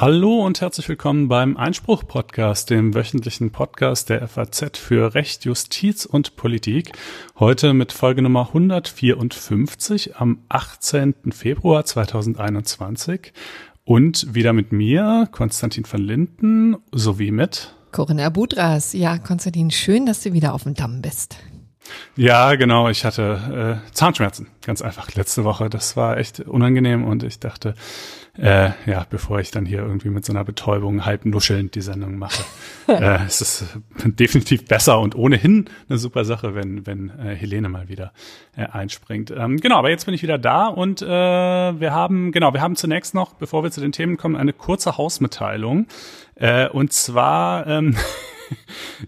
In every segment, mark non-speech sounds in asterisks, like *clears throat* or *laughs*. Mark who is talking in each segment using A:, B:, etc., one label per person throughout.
A: Hallo und herzlich willkommen beim Einspruch-Podcast, dem wöchentlichen Podcast der FAZ für Recht, Justiz und Politik. Heute mit Folge Nummer 154 am 18. Februar 2021 und wieder mit mir, Konstantin van Linden, sowie mit
B: Corinna Budras. Ja, Konstantin, schön, dass du wieder auf dem Damm bist.
A: Ja, genau. Ich hatte äh, Zahnschmerzen, ganz einfach letzte Woche. Das war echt unangenehm und ich dachte, äh, ja, bevor ich dann hier irgendwie mit so einer Betäubung halb nuschelnd die Sendung mache. *laughs* äh, es ist definitiv besser und ohnehin eine super Sache, wenn, wenn äh, Helene mal wieder äh, einspringt. Ähm, genau, aber jetzt bin ich wieder da und äh, wir haben, genau, wir haben zunächst noch, bevor wir zu den Themen kommen, eine kurze Hausmitteilung. Äh, und zwar Ähm, *laughs*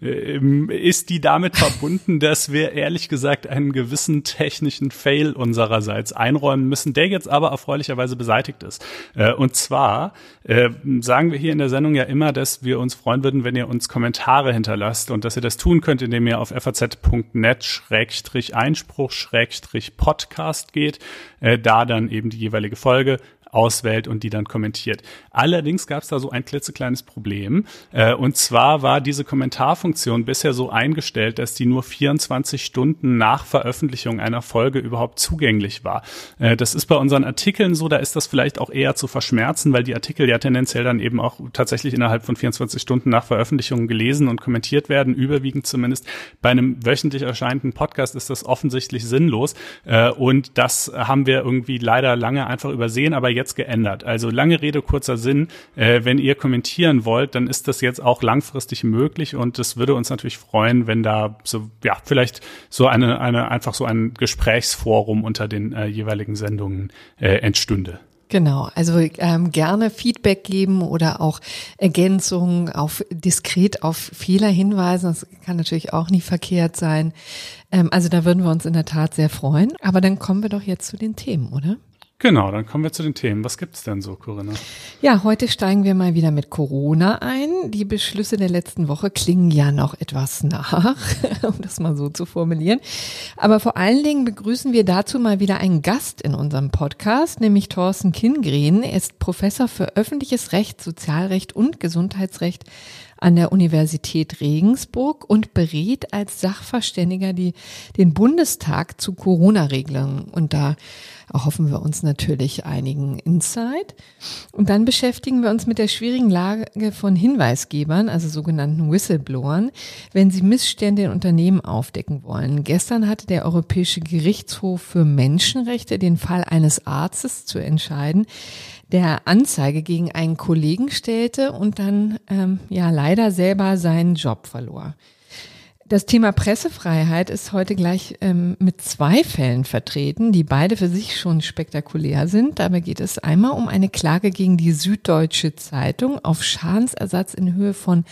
A: ist die damit verbunden, dass wir ehrlich gesagt einen gewissen technischen Fail unsererseits einräumen müssen, der jetzt aber erfreulicherweise beseitigt ist. Äh, und zwar äh, sagen wir hier in der Sendung ja immer, dass wir uns freuen würden, wenn ihr uns Kommentare hinterlasst und dass ihr das tun könnt, indem ihr auf faz.net-einspruch-podcast geht, äh, da dann eben die jeweilige Folge auswählt und die dann kommentiert. Allerdings gab es da so ein klitzekleines Problem. Äh, und zwar war diese Kommentarfunktion bisher so eingestellt, dass die nur 24 Stunden nach Veröffentlichung einer Folge überhaupt zugänglich war. Äh, das ist bei unseren Artikeln so, da ist das vielleicht auch eher zu verschmerzen, weil die Artikel ja tendenziell dann eben auch tatsächlich innerhalb von 24 Stunden nach Veröffentlichung gelesen und kommentiert werden, überwiegend zumindest. Bei einem wöchentlich erscheinenden Podcast ist das offensichtlich sinnlos. Äh, und das haben wir irgendwie leider lange einfach übersehen, aber jetzt geändert. Also lange Rede, kurzer Sinn. Äh, wenn ihr kommentieren wollt, dann ist das jetzt auch langfristig möglich und es würde uns natürlich freuen, wenn da so, ja, vielleicht so eine, eine, einfach so ein Gesprächsforum unter den äh, jeweiligen Sendungen äh, entstünde.
B: Genau, also ähm, gerne Feedback geben oder auch Ergänzungen auf diskret auf Fehler hinweisen. Das kann natürlich auch nie verkehrt sein. Ähm, also da würden wir uns in der Tat sehr freuen. Aber dann kommen wir doch jetzt zu den Themen, oder?
A: Genau, dann kommen wir zu den Themen. Was gibt's denn so, Corinna?
B: Ja, heute steigen wir mal wieder mit Corona ein. Die Beschlüsse der letzten Woche klingen ja noch etwas nach, *laughs* um das mal so zu formulieren. Aber vor allen Dingen begrüßen wir dazu mal wieder einen Gast in unserem Podcast, nämlich Thorsten Kingren. Er ist Professor für öffentliches Recht, Sozialrecht und Gesundheitsrecht an der Universität Regensburg und berät als Sachverständiger die, den Bundestag zu Corona-Regelungen. Und da erhoffen wir uns natürlich einigen Insight. Und dann beschäftigen wir uns mit der schwierigen Lage von Hinweisgebern, also sogenannten Whistleblowern, wenn sie Missstände in Unternehmen aufdecken wollen. Gestern hatte der Europäische Gerichtshof für Menschenrechte den Fall eines Arztes zu entscheiden, der Anzeige gegen einen Kollegen stellte und dann ähm, ja leider selber seinen Job verlor. Das Thema Pressefreiheit ist heute gleich ähm, mit zwei Fällen vertreten, die beide für sich schon spektakulär sind. Dabei geht es einmal um eine Klage gegen die Süddeutsche Zeitung auf Schadensersatz in Höhe von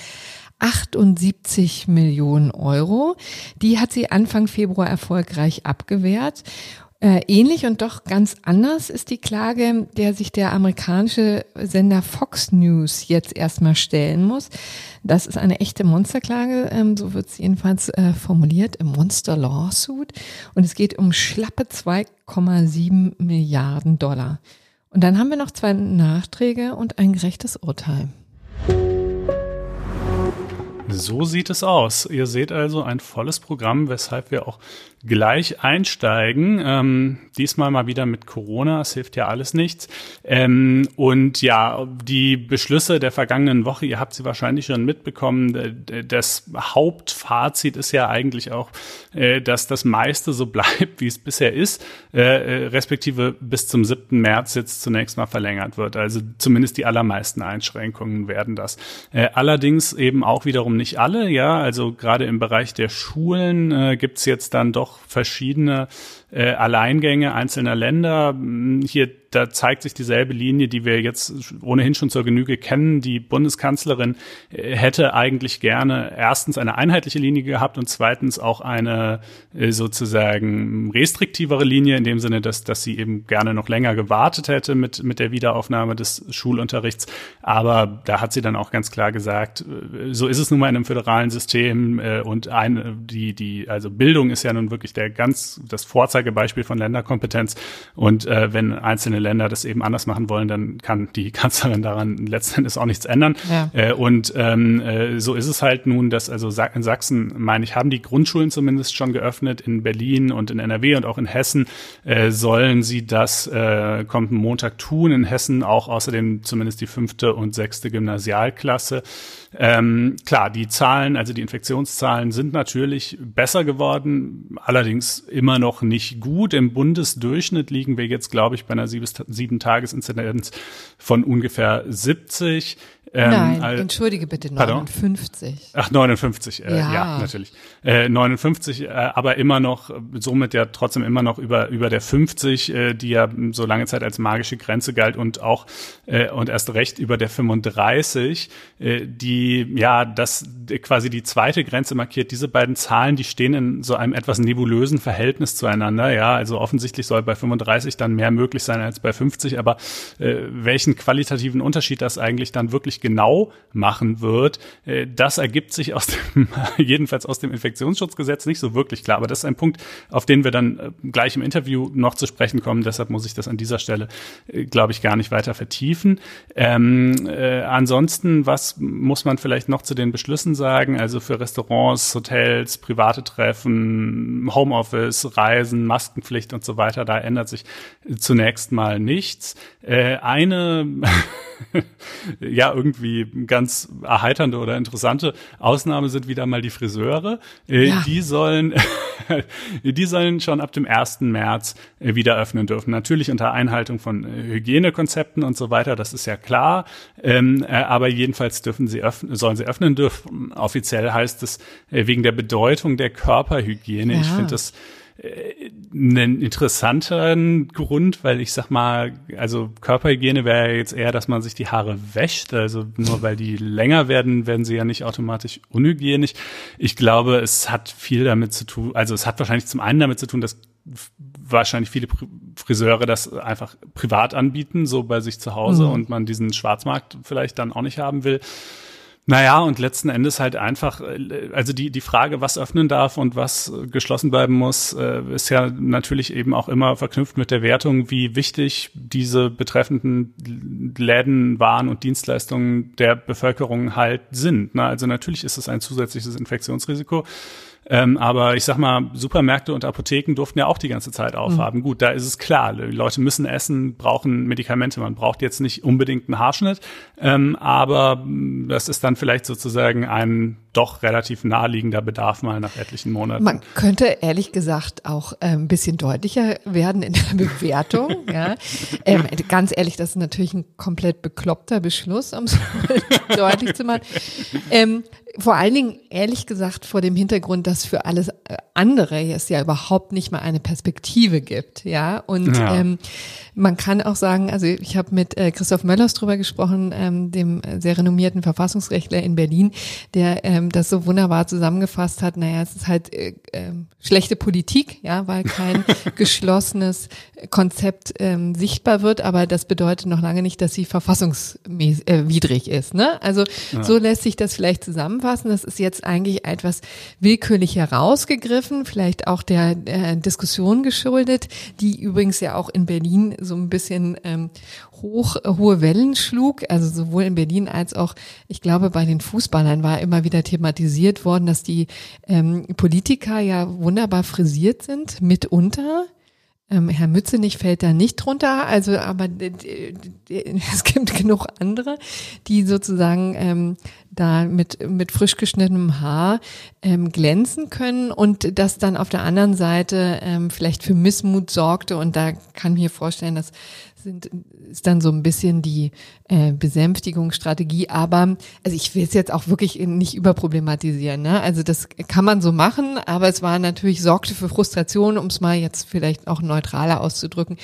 B: 78 Millionen Euro. Die hat sie Anfang Februar erfolgreich abgewehrt. Äh, ähnlich und doch ganz anders ist die Klage, der sich der amerikanische Sender Fox News jetzt erstmal stellen muss. Das ist eine echte Monsterklage, ähm, so wird es jedenfalls äh, formuliert, im Monster Lawsuit. Und es geht um schlappe 2,7 Milliarden Dollar. Und dann haben wir noch zwei Nachträge und ein gerechtes Urteil.
A: So sieht es aus. Ihr seht also ein volles Programm, weshalb wir auch gleich einsteigen. Ähm, diesmal mal wieder mit Corona, es hilft ja alles nichts. Ähm, und ja, die Beschlüsse der vergangenen Woche, ihr habt sie wahrscheinlich schon mitbekommen. Das Hauptfazit ist ja eigentlich auch, äh, dass das meiste so *laughs* bleibt, wie es bisher ist, äh, äh respektive bis zum 7. März jetzt zunächst mal verlängert wird. Also zumindest die allermeisten Einschränkungen werden das. Äh, allerdings eben auch wiederum nicht alle, ja. Also gerade im Bereich der Schulen äh, gibt's jetzt dann doch verschiedene äh, Alleingänge einzelner Länder. Hier, da zeigt sich dieselbe Linie, die wir jetzt ohnehin schon zur Genüge kennen. Die Bundeskanzlerin äh, hätte eigentlich gerne erstens eine einheitliche Linie gehabt und zweitens auch eine äh, sozusagen restriktivere Linie in dem Sinne, dass, dass sie eben gerne noch länger gewartet hätte mit, mit der Wiederaufnahme des Schulunterrichts. Aber da hat sie dann auch ganz klar gesagt, äh, so ist es nun mal in einem föderalen System äh, und ein, die, die, also Bildung ist ja nun wirklich der ganz, das Vorzeichen Vorzeigebeispiel von Länderkompetenz. Und äh, wenn einzelne Länder das eben anders machen wollen, dann kann die *laughs* Kanzlerin daran letzten Endes auch nichts ändern. Ja. Äh, und ähm, äh, so ist es halt nun, dass also in Sachsen, meine ich, haben die Grundschulen zumindest schon geöffnet. In Berlin und in NRW und auch in Hessen äh, sollen sie das äh, kommenden Montag tun. In Hessen auch außerdem zumindest die fünfte und sechste Gymnasialklasse. Ähm, klar, die Zahlen, also die Infektionszahlen sind natürlich besser geworden, allerdings immer noch nicht gut. Im Bundesdurchschnitt liegen wir jetzt, glaube ich, bei einer sieben-Tages-Inzidenz von ungefähr 70.
B: Ähm, Nein, also, entschuldige bitte, 59. Pardon?
A: Ach, 59, äh, ja. ja, natürlich. Äh, 59, äh, aber immer noch, somit ja trotzdem immer noch über, über der 50, äh, die ja so lange Zeit als magische Grenze galt und auch, äh, und erst recht über der 35, äh, die ja das quasi die zweite Grenze markiert. Diese beiden Zahlen, die stehen in so einem etwas nebulösen Verhältnis zueinander. Ja, also offensichtlich soll bei 35 dann mehr möglich sein als bei 50, aber äh, welchen qualitativen Unterschied das eigentlich dann wirklich wirklich genau machen wird, äh, das ergibt sich aus dem, *laughs* jedenfalls aus dem Infektionsschutzgesetz nicht so wirklich klar. Aber das ist ein Punkt, auf den wir dann äh, gleich im Interview noch zu sprechen kommen. Deshalb muss ich das an dieser Stelle, äh, glaube ich, gar nicht weiter vertiefen. Ähm, äh, ansonsten, was muss man vielleicht noch zu den Beschlüssen sagen? Also für Restaurants, Hotels, private Treffen, Homeoffice, Reisen, Maskenpflicht und so weiter, da ändert sich zunächst mal nichts. Äh, eine *laughs* ja, irgendwie ganz erheiternde oder interessante Ausnahme sind wieder mal die Friseure. Äh, ja. Die sollen, *laughs* die sollen schon ab dem 1. März äh, wieder öffnen dürfen. Natürlich unter Einhaltung von äh, Hygienekonzepten und so weiter, das ist ja klar. Ähm, aber jedenfalls dürfen sie öffnen, sollen sie öffnen dürfen. Offiziell heißt es wegen der Bedeutung der Körperhygiene. Ja. Ich finde das einen interessanteren Grund, weil ich sag mal, also Körperhygiene wäre jetzt eher, dass man sich die Haare wäscht. Also nur weil die länger werden, werden sie ja nicht automatisch unhygienisch. Ich glaube, es hat viel damit zu tun, also es hat wahrscheinlich zum einen damit zu tun, dass wahrscheinlich viele Friseure das einfach privat anbieten, so bei sich zu Hause mhm. und man diesen Schwarzmarkt vielleicht dann auch nicht haben will. Naja, und letzten Endes halt einfach, äh, also die, die Frage, was öffnen darf und was geschlossen bleiben muss, äh, ist ja natürlich eben auch immer verknüpft mit der Wertung, wie wichtig diese betreffenden Läden, Waren und Dienstleistungen der Bevölkerung halt sind. Also natürlich ist es ein zusätzliches Infektionsrisiko. Ähm, aber ich sag mal, Supermärkte und Apotheken durften ja auch die ganze Zeit aufhaben. Mhm. Gut, da ist es klar, Leute müssen essen, brauchen Medikamente. Man braucht jetzt nicht unbedingt einen Haarschnitt, ähm, aber das ist dann vielleicht sozusagen ein doch relativ naheliegender Bedarf mal nach etlichen Monaten.
B: Man könnte ehrlich gesagt auch ein bisschen deutlicher werden in der *laughs* Bewertung. ja. Ähm, ganz ehrlich, das ist natürlich ein komplett bekloppter Beschluss, um es *laughs* deutlich zu machen. Ähm, vor allen Dingen, ehrlich gesagt, vor dem Hintergrund, dass für alles äh, andere es ja überhaupt nicht mal eine Perspektive gibt, ja. Und ja. Ähm, man kann auch sagen, also ich habe mit äh, Christoph Möllers drüber gesprochen, ähm, dem sehr renommierten Verfassungsrechtler in Berlin, der ähm, das so wunderbar zusammengefasst hat. Naja, es ist halt äh, äh, schlechte Politik, ja, weil kein *laughs* geschlossenes ähm, sichtbar wird, aber das bedeutet noch lange nicht, dass sie verfassungswidrig ist. Ne? Also ja. so lässt sich das vielleicht zusammenfassen. Das ist jetzt eigentlich etwas willkürlich herausgegriffen, vielleicht auch der äh, Diskussion geschuldet, die übrigens ja auch in Berlin so ein bisschen ähm, hoch, hohe Wellen schlug. Also sowohl in Berlin als auch, ich glaube, bei den Fußballern war immer wieder thematisiert worden, dass die ähm, Politiker ja wunderbar frisiert sind, mitunter. Ähm, Herr Mützenich fällt da nicht drunter, also aber *laughs* es gibt genug andere, die sozusagen ähm, da mit, mit frisch geschnittenem Haar ähm, glänzen können und das dann auf der anderen Seite ähm, vielleicht für Missmut sorgte. Und da kann ich mir vorstellen, dass sind, ist dann so ein bisschen die äh, Besänftigungsstrategie. Aber also ich will es jetzt auch wirklich nicht überproblematisieren. Ne? Also das kann man so machen, aber es war natürlich sorgte für Frustration, um es mal jetzt vielleicht auch neutraler auszudrücken.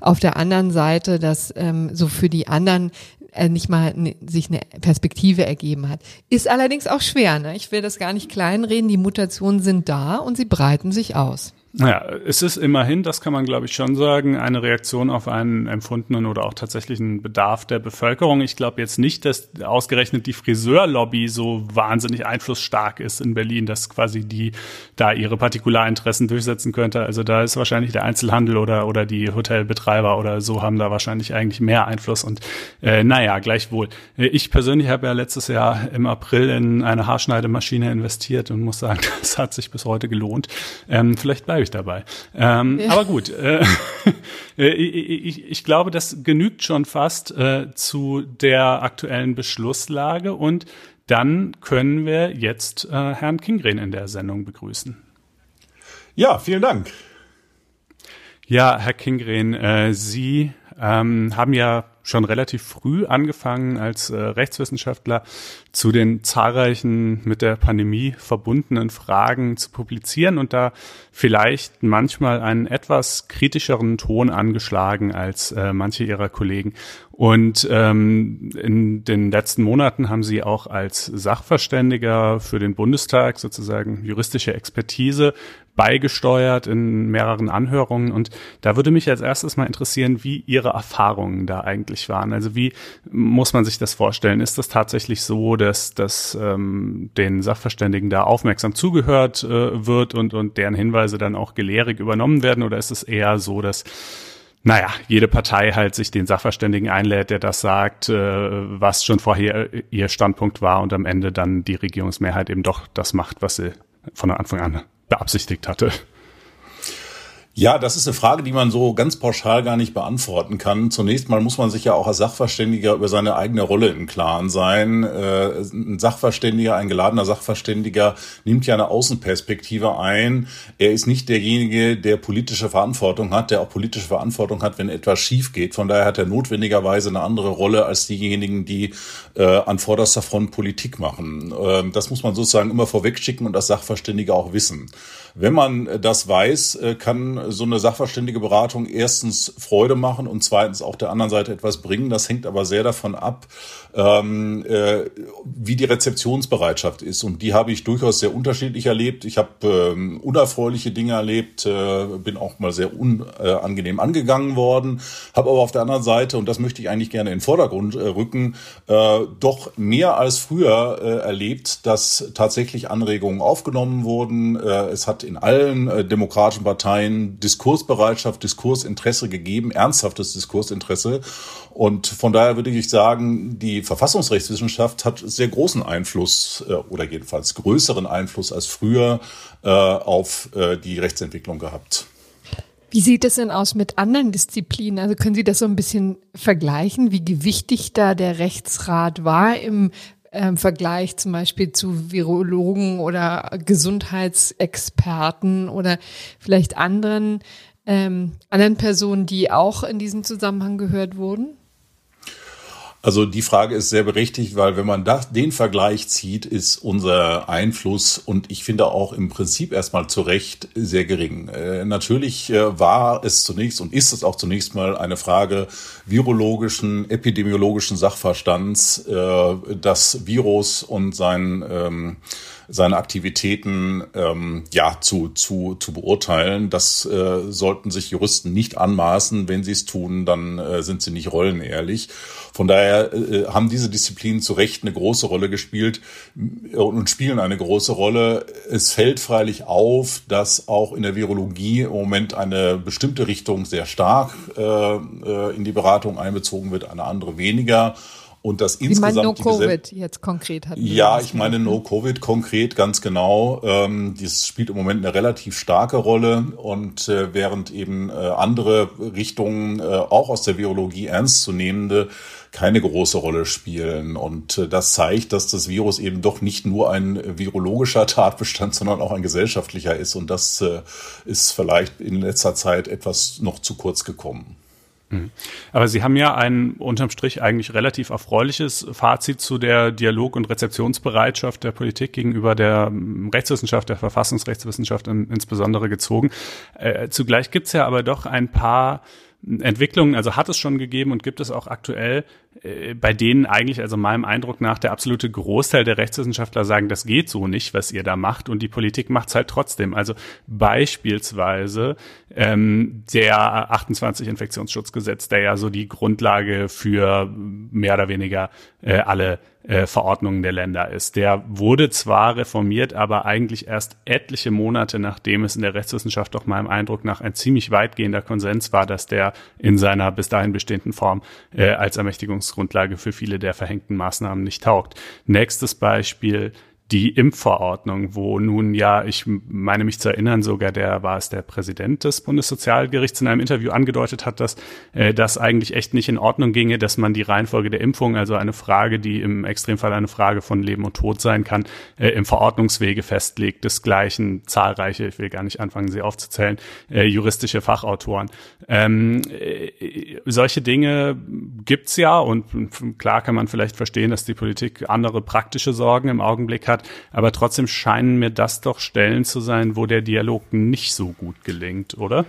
B: Auf der anderen Seite, dass ähm, so für die anderen äh, nicht mal ne, sich eine Perspektive ergeben hat. Ist allerdings auch schwer. Ne? Ich will das gar nicht kleinreden. Die Mutationen sind da und sie breiten sich aus.
A: Naja, es ist immerhin, das kann man glaube ich schon sagen, eine Reaktion auf einen empfundenen oder auch tatsächlichen Bedarf der Bevölkerung. Ich glaube jetzt nicht, dass ausgerechnet die Friseurlobby so wahnsinnig einflussstark ist in Berlin, dass quasi die da ihre Partikularinteressen durchsetzen könnte. Also da ist wahrscheinlich der Einzelhandel oder, oder die Hotelbetreiber oder so haben da wahrscheinlich eigentlich mehr Einfluss. Und äh, naja, gleichwohl. Ich persönlich habe ja letztes Jahr im April in eine Haarschneidemaschine investiert und muss sagen, *laughs* das hat sich bis heute gelohnt. Ähm, vielleicht bleibe ich dabei. Ähm, ja. Aber gut, äh, *laughs* äh, ich, ich, ich, glaube, das genügt schon fast äh, zu der aktuellen Beschlusslage und dann können wir jetzt äh, Herrn Kingren in der Sendung begrüßen.
C: Ja, vielen Dank.
A: Ja, Herr Kingren, äh, Sie ähm, haben ja schon relativ früh angefangen als äh, Rechtswissenschaftler zu den zahlreichen mit der Pandemie verbundenen Fragen zu publizieren und da vielleicht manchmal einen etwas kritischeren Ton angeschlagen als äh, manche ihrer Kollegen. Und ähm, in den letzten Monaten haben sie auch als Sachverständiger für den Bundestag sozusagen juristische Expertise beigesteuert in mehreren Anhörungen. Und da würde mich als erstes mal interessieren, wie Ihre Erfahrungen da eigentlich waren. Also wie muss man sich das vorstellen? Ist das tatsächlich so, dass, dass ähm, den Sachverständigen da aufmerksam zugehört äh, wird und, und deren Hinweise dann auch gelehrig übernommen werden? Oder ist es eher so, dass naja, jede Partei halt sich den Sachverständigen einlädt, der das sagt, äh, was schon vorher ihr Standpunkt war und am Ende dann die Regierungsmehrheit eben doch das macht, was sie von Anfang an beabsichtigt hatte.
C: Ja, das ist eine Frage, die man so ganz pauschal gar nicht beantworten kann. Zunächst mal muss man sich ja auch als Sachverständiger über seine eigene Rolle im Klaren sein. Äh, ein Sachverständiger, ein geladener Sachverständiger nimmt ja eine Außenperspektive ein. Er ist nicht derjenige, der politische Verantwortung hat, der auch politische Verantwortung hat, wenn etwas schief geht. Von daher hat er notwendigerweise eine andere Rolle als diejenigen, die äh, an vorderster Front Politik machen. Ähm, das muss man sozusagen immer vorwegschicken und als Sachverständiger auch wissen. Wenn man das weiß, äh, kann so eine sachverständige Beratung erstens Freude machen und zweitens auch der anderen Seite etwas bringen. Das hängt aber sehr davon ab, ähm, äh, wie die Rezeptionsbereitschaft ist. Und die habe ich durchaus sehr unterschiedlich erlebt. Ich habe ähm, unerfreuliche Dinge erlebt, äh, bin auch mal sehr unangenehm angegangen worden, habe aber auf der anderen Seite, und das möchte ich eigentlich gerne in den Vordergrund rücken, doch mehr als früher erlebt, dass tatsächlich Anregungen aufgenommen wurden. Es hat in allen äh, demokratischen Parteien Diskursbereitschaft, Diskursinteresse gegeben, ernsthaftes Diskursinteresse. Und von daher würde ich sagen, die Verfassungsrechtswissenschaft hat sehr großen Einfluss äh, oder jedenfalls größeren Einfluss als früher äh, auf äh, die Rechtsentwicklung gehabt.
B: Wie sieht es denn aus mit anderen Disziplinen? Also können Sie das so ein bisschen vergleichen, wie gewichtig da der Rechtsrat war im ähm, Vergleich zum Beispiel zu Virologen oder Gesundheitsexperten oder vielleicht anderen, ähm, anderen Personen, die auch in diesem Zusammenhang gehört wurden?
C: Also die Frage ist sehr berechtigt, weil wenn man das, den Vergleich zieht, ist unser Einfluss und ich finde auch im Prinzip erstmal zu Recht sehr gering. Äh, natürlich äh, war es zunächst und ist es auch zunächst mal eine Frage virologischen, epidemiologischen Sachverstands, äh, das Virus und sein ähm, seine Aktivitäten ähm, ja zu, zu, zu beurteilen. Das äh, sollten sich Juristen nicht anmaßen. Wenn sie es tun, dann äh, sind sie nicht rollenehrlich. Von daher äh, haben diese Disziplinen zu Recht eine große Rolle gespielt äh, und spielen eine große Rolle. Es fällt freilich auf, dass auch in der Virologie im Moment eine bestimmte Richtung sehr stark äh, äh in die Beratung einbezogen wird, eine andere weniger. Und das insgesamt.
B: Sie no Covid jetzt konkret hat.
C: Ja, ich meine No Covid konkret ganz genau. Ähm, das spielt im Moment eine relativ starke Rolle und äh, während eben äh, andere Richtungen äh, auch aus der Virologie ernstzunehmende keine große Rolle spielen. Und äh, das zeigt, dass das Virus eben doch nicht nur ein virologischer Tatbestand, sondern auch ein gesellschaftlicher ist. Und das äh, ist vielleicht in letzter Zeit etwas noch zu kurz gekommen.
A: Mhm. Aber Sie haben ja ein unterm Strich eigentlich relativ erfreuliches Fazit zu der Dialog- und Rezeptionsbereitschaft der Politik gegenüber der ähm, Rechtswissenschaft, der Verfassungsrechtswissenschaft in, insbesondere gezogen. Äh, zugleich gibt's ja aber doch ein paar Entwicklungen, also hat es schon gegeben und gibt es auch aktuell, äh, bei denen eigentlich, also meinem Eindruck nach, der absolute Großteil der Rechtswissenschaftler sagen, das geht so nicht, was ihr da macht und die Politik macht es halt trotzdem. Also beispielsweise ähm, der 28 Infektionsschutzgesetz, der ja so die Grundlage für mehr oder weniger äh, alle äh, Verordnungen der Länder ist. Der wurde zwar reformiert, aber eigentlich erst etliche Monate, nachdem es in der Rechtswissenschaft doch meinem Eindruck nach ein ziemlich weitgehender Konsens war, dass der in seiner bis dahin bestehenden Form äh, als Ermächtigungsgrundlage für viele der verhängten Maßnahmen nicht taugt. Nächstes Beispiel die Impfverordnung, wo nun ja, ich meine mich zu erinnern, sogar der war es der Präsident des Bundessozialgerichts in einem Interview angedeutet hat, dass äh, das eigentlich echt nicht in Ordnung ginge, dass man die Reihenfolge der Impfung, also eine Frage, die im Extremfall eine Frage von Leben und Tod sein kann, äh, im Verordnungswege festlegt. Desgleichen zahlreiche, ich will gar nicht anfangen, sie aufzuzählen, äh, juristische Fachautoren. Ähm, äh, solche Dinge gibt's ja und klar kann man vielleicht verstehen, dass die Politik andere praktische Sorgen im Augenblick hat hat. Aber trotzdem scheinen mir das doch Stellen zu sein, wo der Dialog nicht so gut gelingt, oder?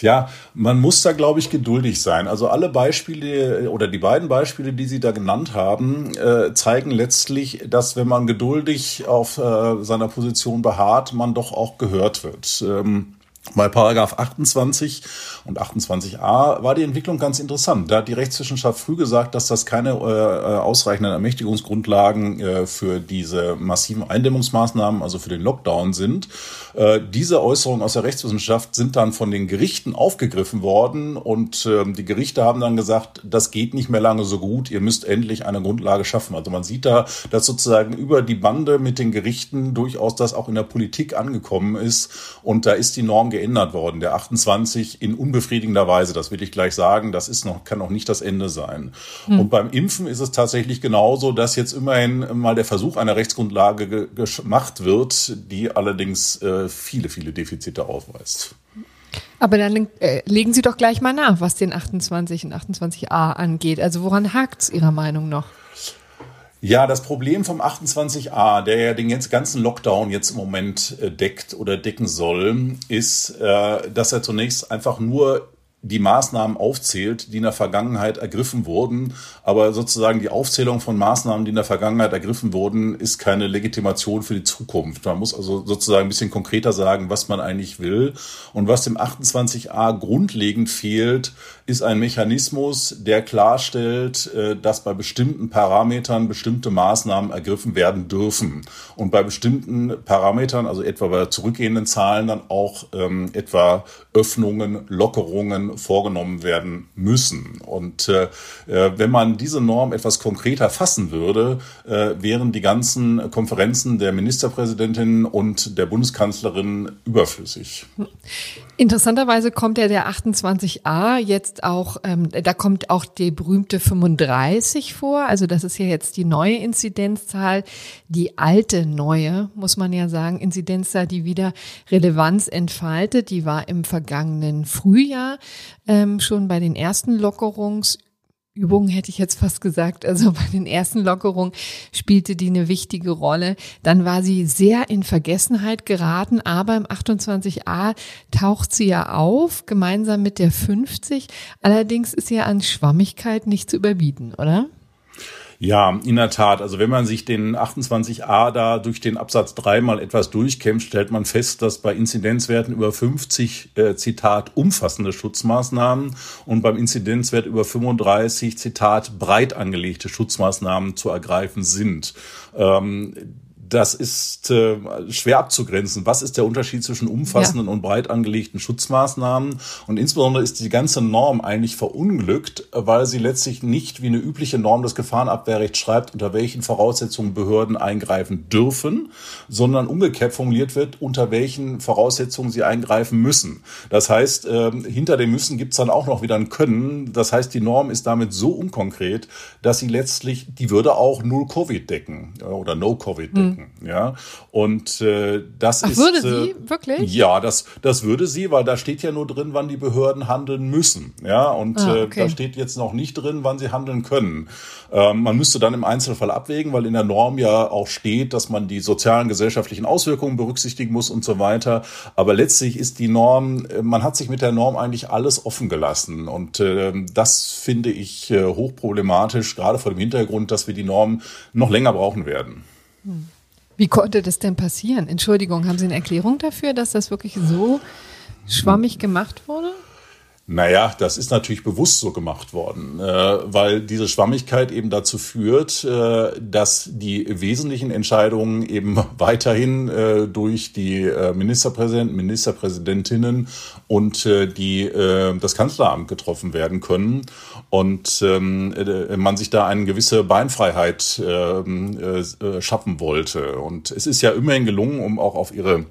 C: Ja, man muss da, glaube ich, geduldig sein. Also alle Beispiele oder die beiden Beispiele, die Sie da genannt haben, äh, zeigen letztlich, dass wenn man geduldig auf äh, seiner Position beharrt, man doch auch gehört wird. Ähm bei Paragraph 28 und 28a war die Entwicklung ganz interessant. Da hat die Rechtswissenschaft früh gesagt, dass das keine äh, äh, ausreichenden Ermächtigungsgrundlagen äh, für diese massiven Eindämmungsmaßnahmen, also für den Lockdown sind. Äh, diese Äußerungen aus der Rechtswissenschaft sind dann von den Gerichten aufgegriffen worden und ähm, die Gerichte haben dann gesagt, das geht nicht mehr lange so gut, ihr müsst endlich eine Grundlage schaffen. Also man sieht da, dass sozusagen über die Bande mit den Gerichten durchaus das auch in der Politik angekommen ist und da ist die Norm geändert worden. Der 28 in unbefriedigender Weise, das will ich gleich sagen, das ist noch, kann noch nicht das Ende sein. Hm. Und beim Impfen ist es tatsächlich genauso, dass jetzt immerhin mal der Versuch einer Rechtsgrundlage gemacht wird, die allerdings äh, viele, viele Defizite aufweist.
B: Aber dann äh, legen Sie doch gleich mal nach, was den 28 und 28a angeht. Also woran hakt es Ihrer Meinung noch?
C: Ja, das Problem vom 28a, der ja den ganzen Lockdown jetzt im Moment äh, deckt oder decken soll, ist, äh, dass er zunächst einfach nur die Maßnahmen aufzählt, die in der Vergangenheit ergriffen wurden. Aber sozusagen die Aufzählung von Maßnahmen, die in der Vergangenheit ergriffen wurden, ist keine Legitimation für die Zukunft. Man muss also sozusagen ein bisschen konkreter sagen, was man eigentlich will. Und was dem 28a grundlegend fehlt, ist ein Mechanismus, der klarstellt, äh, dass bei bestimmten Parametern bestimmte Maßnahmen ergriffen werden dürfen. Und bei bestimmten Parametern, also etwa bei zurückgehenden Zahlen, dann auch ähm, etwa Öffnungen, Lockerungen, vorgenommen werden müssen. Und äh, äh, wenn man diese Norm etwas konkreter fassen würde, äh, wären die ganzen Konferenzen der Ministerpräsidentin und der Bundeskanzlerin überflüssig.
B: Interessanterweise kommt ja der 28a jetzt auch, ähm, da kommt auch die berühmte 35 vor. Also das ist ja jetzt die neue Inzidenzzahl, die alte neue, muss man ja sagen, Inzidenzzahl, die wieder Relevanz entfaltet. Die war im vergangenen Frühjahr ähm, schon bei den ersten Lockerungsübungen hätte ich jetzt fast gesagt, also bei den ersten Lockerungen spielte die eine wichtige Rolle. Dann war sie sehr in Vergessenheit geraten, aber im 28a taucht sie ja auf, gemeinsam mit der 50. Allerdings ist sie ja an Schwammigkeit nicht zu überbieten, oder?
C: Ja, in der Tat. Also wenn man sich den 28a da durch den Absatz 3 mal etwas durchkämpft, stellt man fest, dass bei Inzidenzwerten über 50, äh, Zitat, umfassende Schutzmaßnahmen und beim Inzidenzwert über 35, Zitat, breit angelegte Schutzmaßnahmen zu ergreifen sind. Ähm, das ist äh, schwer abzugrenzen. Was ist der Unterschied zwischen umfassenden ja. und breit angelegten Schutzmaßnahmen? Und insbesondere ist die ganze Norm eigentlich verunglückt, weil sie letztlich nicht wie eine übliche Norm des Gefahrenabwehrrechts schreibt, unter welchen Voraussetzungen Behörden eingreifen dürfen, sondern umgekehrt formuliert wird, unter welchen Voraussetzungen sie eingreifen müssen. Das heißt, äh, hinter dem Müssen gibt's dann auch noch wieder ein Können. Das heißt, die Norm ist damit so unkonkret, dass sie letztlich, die würde auch Null-Covid decken äh, oder No-Covid decken. Mhm. Beschränken. Ja, und äh, das
B: Ach,
C: ist
B: würde sie
C: äh,
B: wirklich?
C: Ja, das das würde sie, weil da steht ja nur drin, wann die Behörden handeln müssen. Ja, und
B: Ah,
C: äh,
B: okay.
C: da steht jetzt noch nicht drin, wann sie handeln können. Ähm, man müsste dann im Einzelfall abwägen, weil in der Norm ja auch steht, dass man die sozialen, gesellschaftlichen Auswirkungen berücksichtigen muss und so weiter. Aber letztlich ist die Norm, äh, man hat sich mit der Norm eigentlich alles offen gelassen. Und ähm, das finde ich äh, hochproblematisch, gerade vor dem Hintergrund, dass wir die Norm noch länger brauchen werden.
B: Wie konnte das denn passieren? Entschuldigung, haben Sie eine Erklärung dafür, dass das wirklich so schwammig gemacht wurde?
C: Naja, das ist natürlich bewusst so gemacht worden, äh, weil diese Schwammigkeit eben dazu führt, äh, dass die wesentlichen Entscheidungen eben *laughs* weiterhin äh, durch die Ministerpräsidenten, Ministerpräsidentinnen und die das Kanzleramt getroffen werden können und ähm, äh, man sich da eine gewisse Beinfreiheit ähm, äh, schaffen wollte. Und es ist ja immerhin gelungen, um auch auf ihre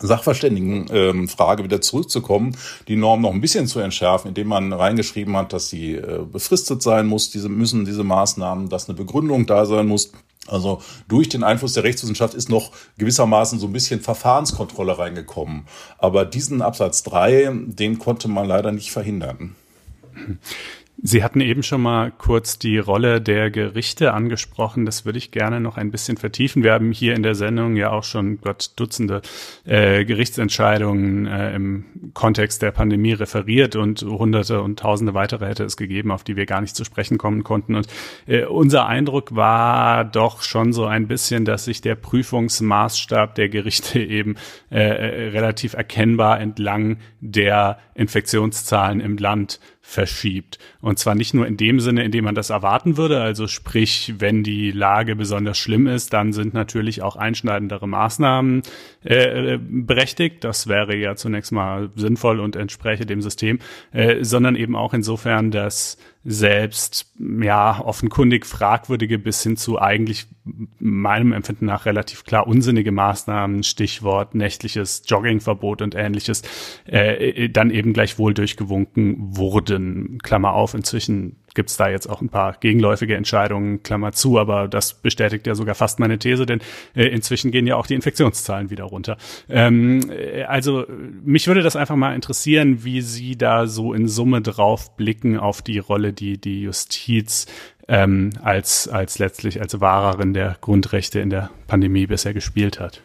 C: Sachverständigenfrage wieder zurückzukommen, die Norm noch ein bisschen zu entschärfen, indem man reingeschrieben hat, dass sie äh, befristet sein muss, diese müssen diese Maßnahmen, dass eine Begründung da sein muss. Also durch den Einfluss der Rechtswissenschaft ist noch gewissermaßen so ein bisschen Verfahrenskontrolle reingekommen. Aber diesen Absatz 3, den konnte man leider nicht verhindern.
A: Sie hatten eben schon mal kurz die Rolle der Gerichte angesprochen. Das würde ich gerne noch ein bisschen vertiefen. Wir haben hier in der Sendung ja auch schon Gott Dutzende äh, Gerichtsentscheidungen äh, im Kontext der Pandemie referiert und Hunderte und Tausende weitere hätte es gegeben, auf die wir gar nicht zu sprechen kommen konnten. Und äh, unser Eindruck war doch schon so ein bisschen, dass sich der Prüfungsmaßstab der Gerichte *laughs* eben äh, äh, relativ erkennbar entlang der Infektionszahlen im Land verschiebt. Und zwar nicht nur in dem Sinne, in dem man das erwarten würde, also sprich, wenn die Lage besonders schlimm ist, dann sind natürlich auch einschneidendere Maßnahmen äh, berechtigt. Das wäre ja zunächst mal sinnvoll und entspräche dem System, äh, sondern eben auch insofern, dass selbst ja offenkundig fragwürdige bis hin zu eigentlich meinem Empfinden nach relativ klar unsinnige Maßnahmen, Stichwort nächtliches Joggingverbot und ähnliches, äh, dann eben gleichwohl durchgewunken wurden. Klammer auf, inzwischen gibt's da jetzt auch ein paar gegenläufige Entscheidungen, Klammer zu, aber das bestätigt ja sogar fast meine These, denn äh, inzwischen gehen ja auch die Infektionszahlen wieder runter. Ähm, äh, also mich würde das einfach mal interessieren, wie Sie da so in Summe drauf blicken auf die Rolle, die die Justiz ähm, als, als letztlich als Wahrerin der Grundrechte in der Pandemie bisher gespielt hat.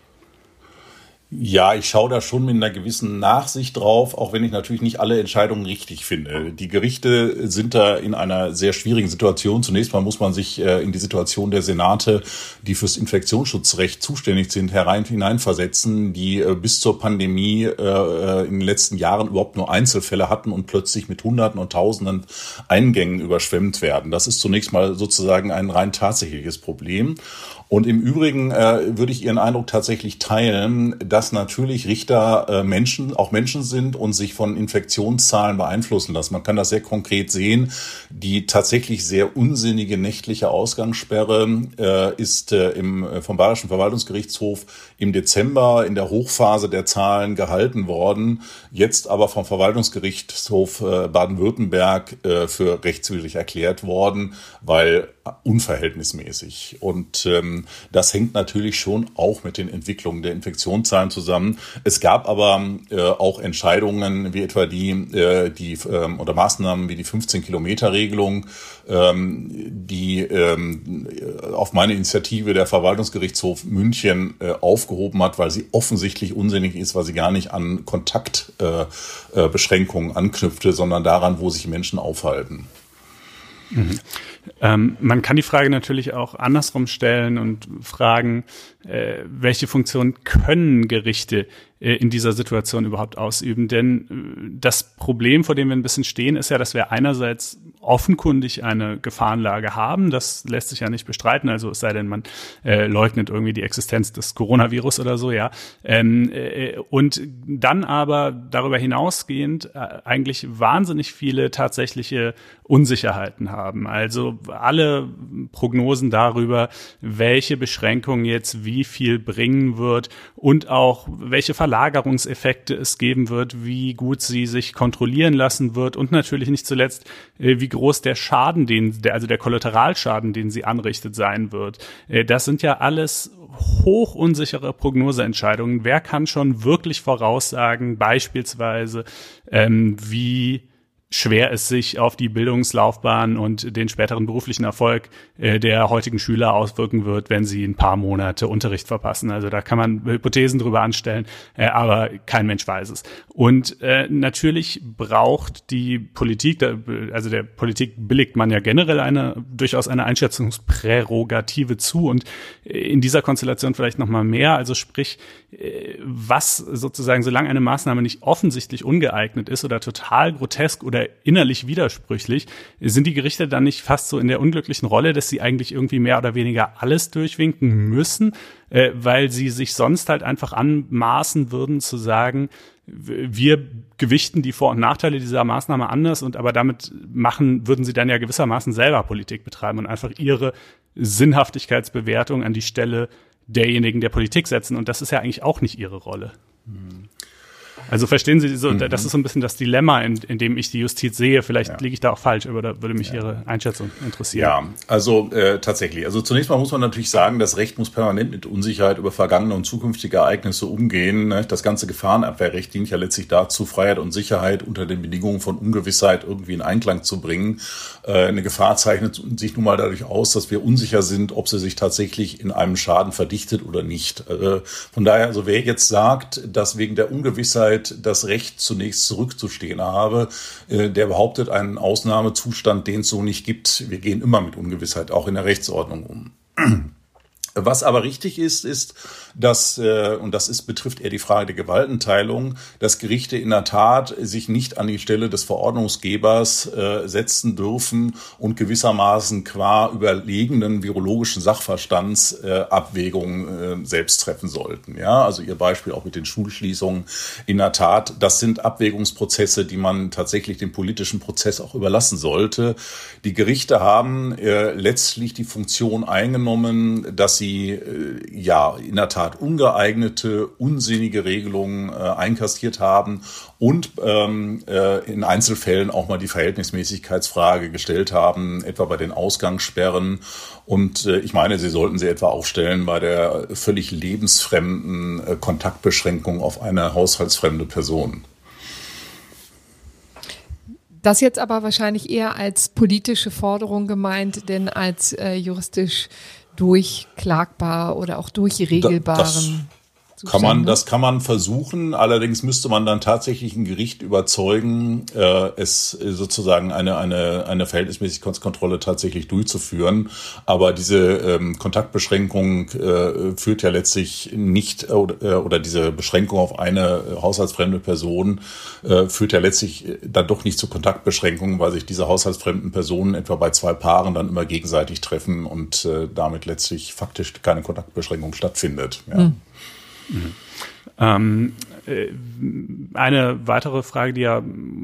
C: Ja, ich schaue da schon mit einer gewissen Nachsicht drauf, auch wenn ich natürlich nicht alle Entscheidungen richtig finde. Die Gerichte sind da in einer sehr schwierigen Situation. Zunächst mal muss man sich äh, in die Situation der Senate, die fürs Infektionsschutzrecht zuständig sind, herein hineinversetzen, die äh, bis zur Pandemie äh, in den letzten Jahren überhaupt nur Einzelfälle hatten und plötzlich mit Hunderten und Tausenden Eingängen überschwemmt werden. Das ist zunächst mal sozusagen ein rein tatsächliches Problem. Und im Übrigen äh, würde ich Ihren Eindruck tatsächlich teilen, dass natürlich Richter äh, Menschen, auch Menschen sind und sich von Infektionszahlen beeinflussen lassen. Man kann das sehr konkret sehen. Die tatsächlich sehr unsinnige nächtliche Ausgangssperre äh, ist äh, im, äh, vom Bayerischen Verwaltungsgerichtshof im Dezember in der Hochphase der Zahlen gehalten worden, jetzt aber vom Verwaltungsgerichtshof äh, Baden-Württemberg äh, für rechtswidrig erklärt worden, weil unverhältnismäßig. Und ähm, das hängt natürlich schon auch mit den Entwicklungen der Infektionszahlen zusammen. Es gab aber äh, auch Entscheidungen wie etwa die, die ähm, oder Maßnahmen wie die 15-Kilometer-Regelung, ähm, die auf meine Initiative der Verwaltungsgerichtshof München äh, aufgehoben hat, weil sie offensichtlich unsinnig ist, weil sie gar nicht an Kontaktbeschränkungen äh, anknüpfte, sondern daran, wo sich Menschen aufhalten.
A: Mhm. Ähm, man kann die Frage natürlich auch andersrum stellen und fragen, äh, welche Funktion können Gerichte äh, in dieser Situation überhaupt ausüben? Denn äh, das Problem, vor dem wir ein bisschen stehen, ist ja, dass wir einerseits offenkundig eine Gefahrenlage haben. Das lässt sich ja nicht bestreiten. Also es sei denn, man äh, leugnet irgendwie die Existenz des Coronavirus oder so, ja. Ähm, äh, und dann aber darüber hinausgehend äh, eigentlich wahnsinnig viele tatsächliche Unsicherheiten haben. Also alle Prognosen darüber, welche Beschränkungen jetzt wie viel bringen wird und auch welche Verlagerungen Überlagerungseffekte es geben wird, wie gut sie sich kontrollieren lassen wird und natürlich nicht zuletzt, äh, wie groß der Schaden, den, also der Kollateralschaden, den sie anrichtet, sein wird. Äh, das sind ja alles hoch unsichere Prognoseentscheidungen. Wer kann schon wirklich voraussagen, beispielsweise, ähm, wie schwer es sich auf die Bildungslaufbahn und den späteren beruflichen Erfolg äh, der heutigen Schüler auswirken wird, wenn sie ein paar Monate Unterricht verpassen. Also da kann man Hypothesen drüber anstellen, äh, aber kein Mensch weiß es. Und äh, natürlich braucht die Politik, also der Politik billigt man ja generell eine durchaus eine Einschätzungsprärogative zu und in dieser Konstellation vielleicht noch mal mehr. Also sprich, was sozusagen, solange eine Maßnahme nicht offensichtlich ungeeignet ist oder total grotesk oder innerlich widersprüchlich, sind die Gerichte dann nicht fast so in der unglücklichen Rolle, dass sie eigentlich irgendwie mehr oder weniger alles durchwinken müssen, äh, weil sie sich sonst halt einfach anmaßen würden zu sagen, wir gewichten die Vor- und Nachteile dieser Maßnahme anders und aber damit machen, würden sie dann ja gewissermaßen selber Politik betreiben und einfach ihre Sinnhaftigkeitsbewertung an die Stelle derjenigen der Politik setzen. Und das ist ja eigentlich auch nicht ihre Rolle. Mhm. Also verstehen Sie, so, mhm. das ist so ein bisschen das Dilemma, in, in dem ich die Justiz sehe. Vielleicht ja. liege ich da auch falsch, aber da würde mich ja. Ihre Einschätzung interessieren.
C: Ja, also äh, tatsächlich. Also zunächst mal muss man natürlich sagen, das Recht muss permanent mit Unsicherheit über vergangene und zukünftige Ereignisse umgehen. Ne? Das ganze Gefahrenabwehrrecht dient ja letztlich dazu, Freiheit und Sicherheit unter den Bedingungen von Ungewissheit irgendwie in Einklang zu bringen. Äh, eine Gefahr zeichnet sich nun mal dadurch aus, dass wir unsicher sind, ob sie sich tatsächlich in einem Schaden verdichtet oder nicht. Äh, von daher, also wer jetzt sagt, dass wegen der Ungewissheit Möglichkeit, das Recht zunächst zurückzustehen habe, äh, der behauptet einen Ausnahmezustand, den es so nicht gibt. Wir gehen immer mit Ungewissheit auch in der Rechtsordnung um. Was aber richtig ist, ist, dass, äh, und das ist, betrifft eher die Frage der Gewaltenteilung, dass Gerichte in der Tat sich nicht an die Stelle des Verordnungsgebers äh, setzen dürfen und gewissermaßen qua überlegenen virologischen Sachverstands äh, Abwägungen äh, selbst treffen sollten. Ja, also Ihr Beispiel auch mit den Schulschließungen. In der Tat, das sind Abwägungsprozesse, die man tatsächlich dem politischen Prozess auch überlassen sollte. Die Gerichte haben äh, letztlich die Funktion eingenommen, dass sie sie äh, ja in der Tat ungeeignete, unsinnige Regelungen äh, einkastiert haben und ähm, äh, in Einzelfällen auch mal die Verhältnismäßigkeitsfrage gestellt haben, etwa bei den Ausgangssperren. Und äh, ich meine, sie sollten sie etwa auch stellen bei der völlig lebensfremden äh, Kontaktbeschränkung auf eine haushaltsfremde Person.
B: Das jetzt aber wahrscheinlich eher als politische Forderung gemeint, denn als äh, juristisch durchklagbar oder auch durchregelbaren.
C: Kann man, das kann man versuchen. Allerdings müsste man dann tatsächlich ein Gericht überzeugen, äh, es sozusagen eine, eine, eine Verhältnismäßigkeitskontrolle tatsächlich durchzuführen. Aber diese ähm, Kontaktbeschränkung äh, führt ja letztlich nicht, äh, oder diese Beschränkung auf eine haushaltsfremde Person äh, führt ja letztlich dann doch nicht zu Kontaktbeschränkungen, weil sich diese haushaltsfremden Personen etwa bei zwei Paaren dann immer gegenseitig treffen und äh, damit letztlich faktisch keine Kontaktbeschränkung stattfindet. Ja. Mhm. Mhm.
A: Ähm, äh, eine weitere Frage, die ja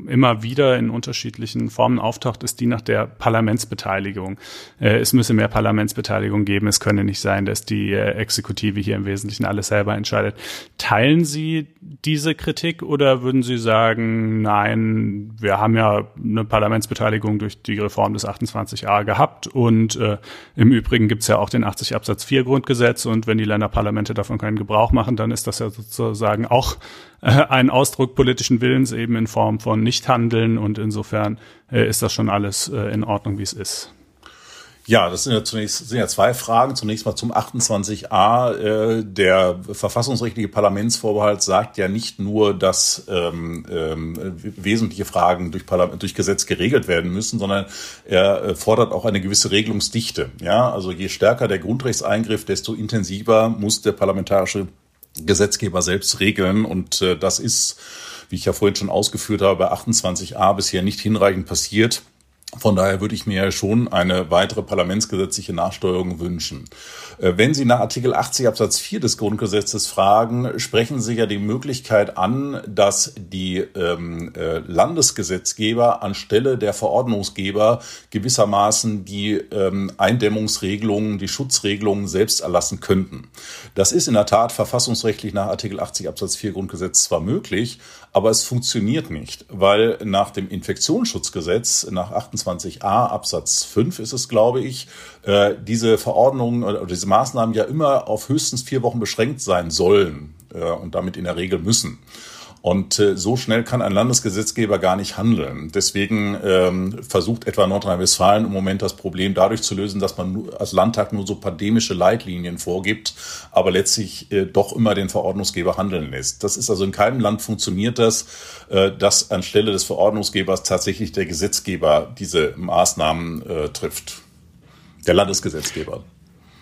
A: immer wieder in unterschiedlichen Formen auftaucht, ist die nach der Parlamentsbeteiligung. Äh, es müsse mehr Parlamentsbeteiligung geben. Es könne nicht sein, dass die äh, Exekutive hier im Wesentlichen alles selber entscheidet. Teilen Sie diese Kritik oder würden Sie sagen, nein, wir haben ja eine Parlamentsbeteiligung durch die Reform des 28a gehabt und äh, im Übrigen gibt es ja auch den 80 Absatz 4 Grundgesetz und wenn die Länderparlamente davon keinen Gebrauch machen, dann ist das ja sozusagen auch äh, ein Ausdruck politischen Willens eben in Form von Nichthandeln und insofern äh, ist das schon alles äh, in Ordnung, wie es ist.
C: Ja, das sind ja zunächst sind ja zwei Fragen. Zunächst mal zum 28a. Äh, der verfassungsrechtliche Parlamentsvorbehalt sagt ja nicht nur, dass ähm, ähm, wesentliche Fragen durch, durch Gesetz geregelt werden müssen, sondern er äh, fordert auch eine gewisse Regelungsdichte. Ja, also je stärker der Grundrechtseingriff, desto intensiver muss der parlamentarische Gesetzgeber selbst regeln. Und äh, das ist, wie ich ja vorhin schon ausgeführt habe, bei 28a bisher nicht hinreichend passiert. Von daher würde ich mir schon eine weitere parlamentsgesetzliche Nachsteuerung wünschen. Äh, wenn Sie nach Artikel 80 Absatz 4 des Grundgesetzes fragen, sprechen Sie ja die Möglichkeit an, dass die ähm, äh, Landesgesetzgeber anstelle der Verordnungsgeber gewissermaßen die ähm, Eindämmungsregelungen, die Schutzregelungen selbst erlassen könnten. Das ist in der Tat verfassungsrechtlich nach Artikel 80 Absatz 4 Grundgesetz zwar möglich, aber es funktioniert nicht, weil nach dem Infektionsschutzgesetz, nach 28a Absatz 5 ist es, glaube ich, äh, diese Verordnungen oder diese Maßnahmen ja immer auf höchstens vier Wochen beschränkt sein sollen äh, und damit in der Regel müssen. Und äh, so schnell kann ein Landesgesetzgeber gar nicht handeln. Deswegen ähm, versucht etwa Nordrhein-Westfalen im Moment das Problem dadurch zu lösen, dass man als Landtag nur so pandemische Leitlinien vorgibt, aber letztlich äh, doch immer den Verordnungsgeber handeln lässt. Das ist also in keinem Land funktioniert das, äh, dass anstelle des Verordnungsgebers tatsächlich der Gesetzgeber diese Maßnahmen äh, trifft. Der Landesgesetzgeber.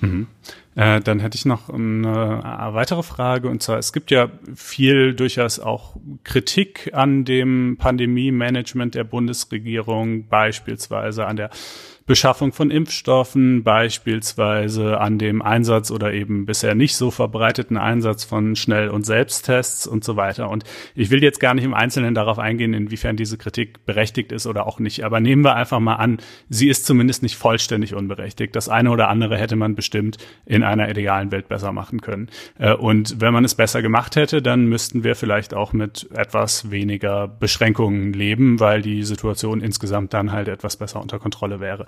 A: Mhm. Äh, dann hätte ich noch eine weitere Frage und zwar, es gibt ja viel durchaus auch Kritik an dem Pandemie-Management der Bundesregierung, beispielsweise an der Beschaffung von Impfstoffen, beispielsweise an dem Einsatz oder eben bisher nicht so verbreiteten Einsatz von Schnell- und Selbsttests und so weiter. Und ich will jetzt gar nicht im Einzelnen darauf eingehen, inwiefern diese Kritik berechtigt ist oder auch nicht. Aber nehmen wir einfach mal an, sie ist zumindest nicht vollständig unberechtigt. Das eine oder andere hätte man bestimmt in einer idealen Welt besser machen können. Äh, und wenn man es besser gemacht hätte, dann müssten wir vielleicht auch mit etwas weniger Beschränkungen leben, weil die Situation insgesamt dann halt etwas besser unter Kontrolle wäre.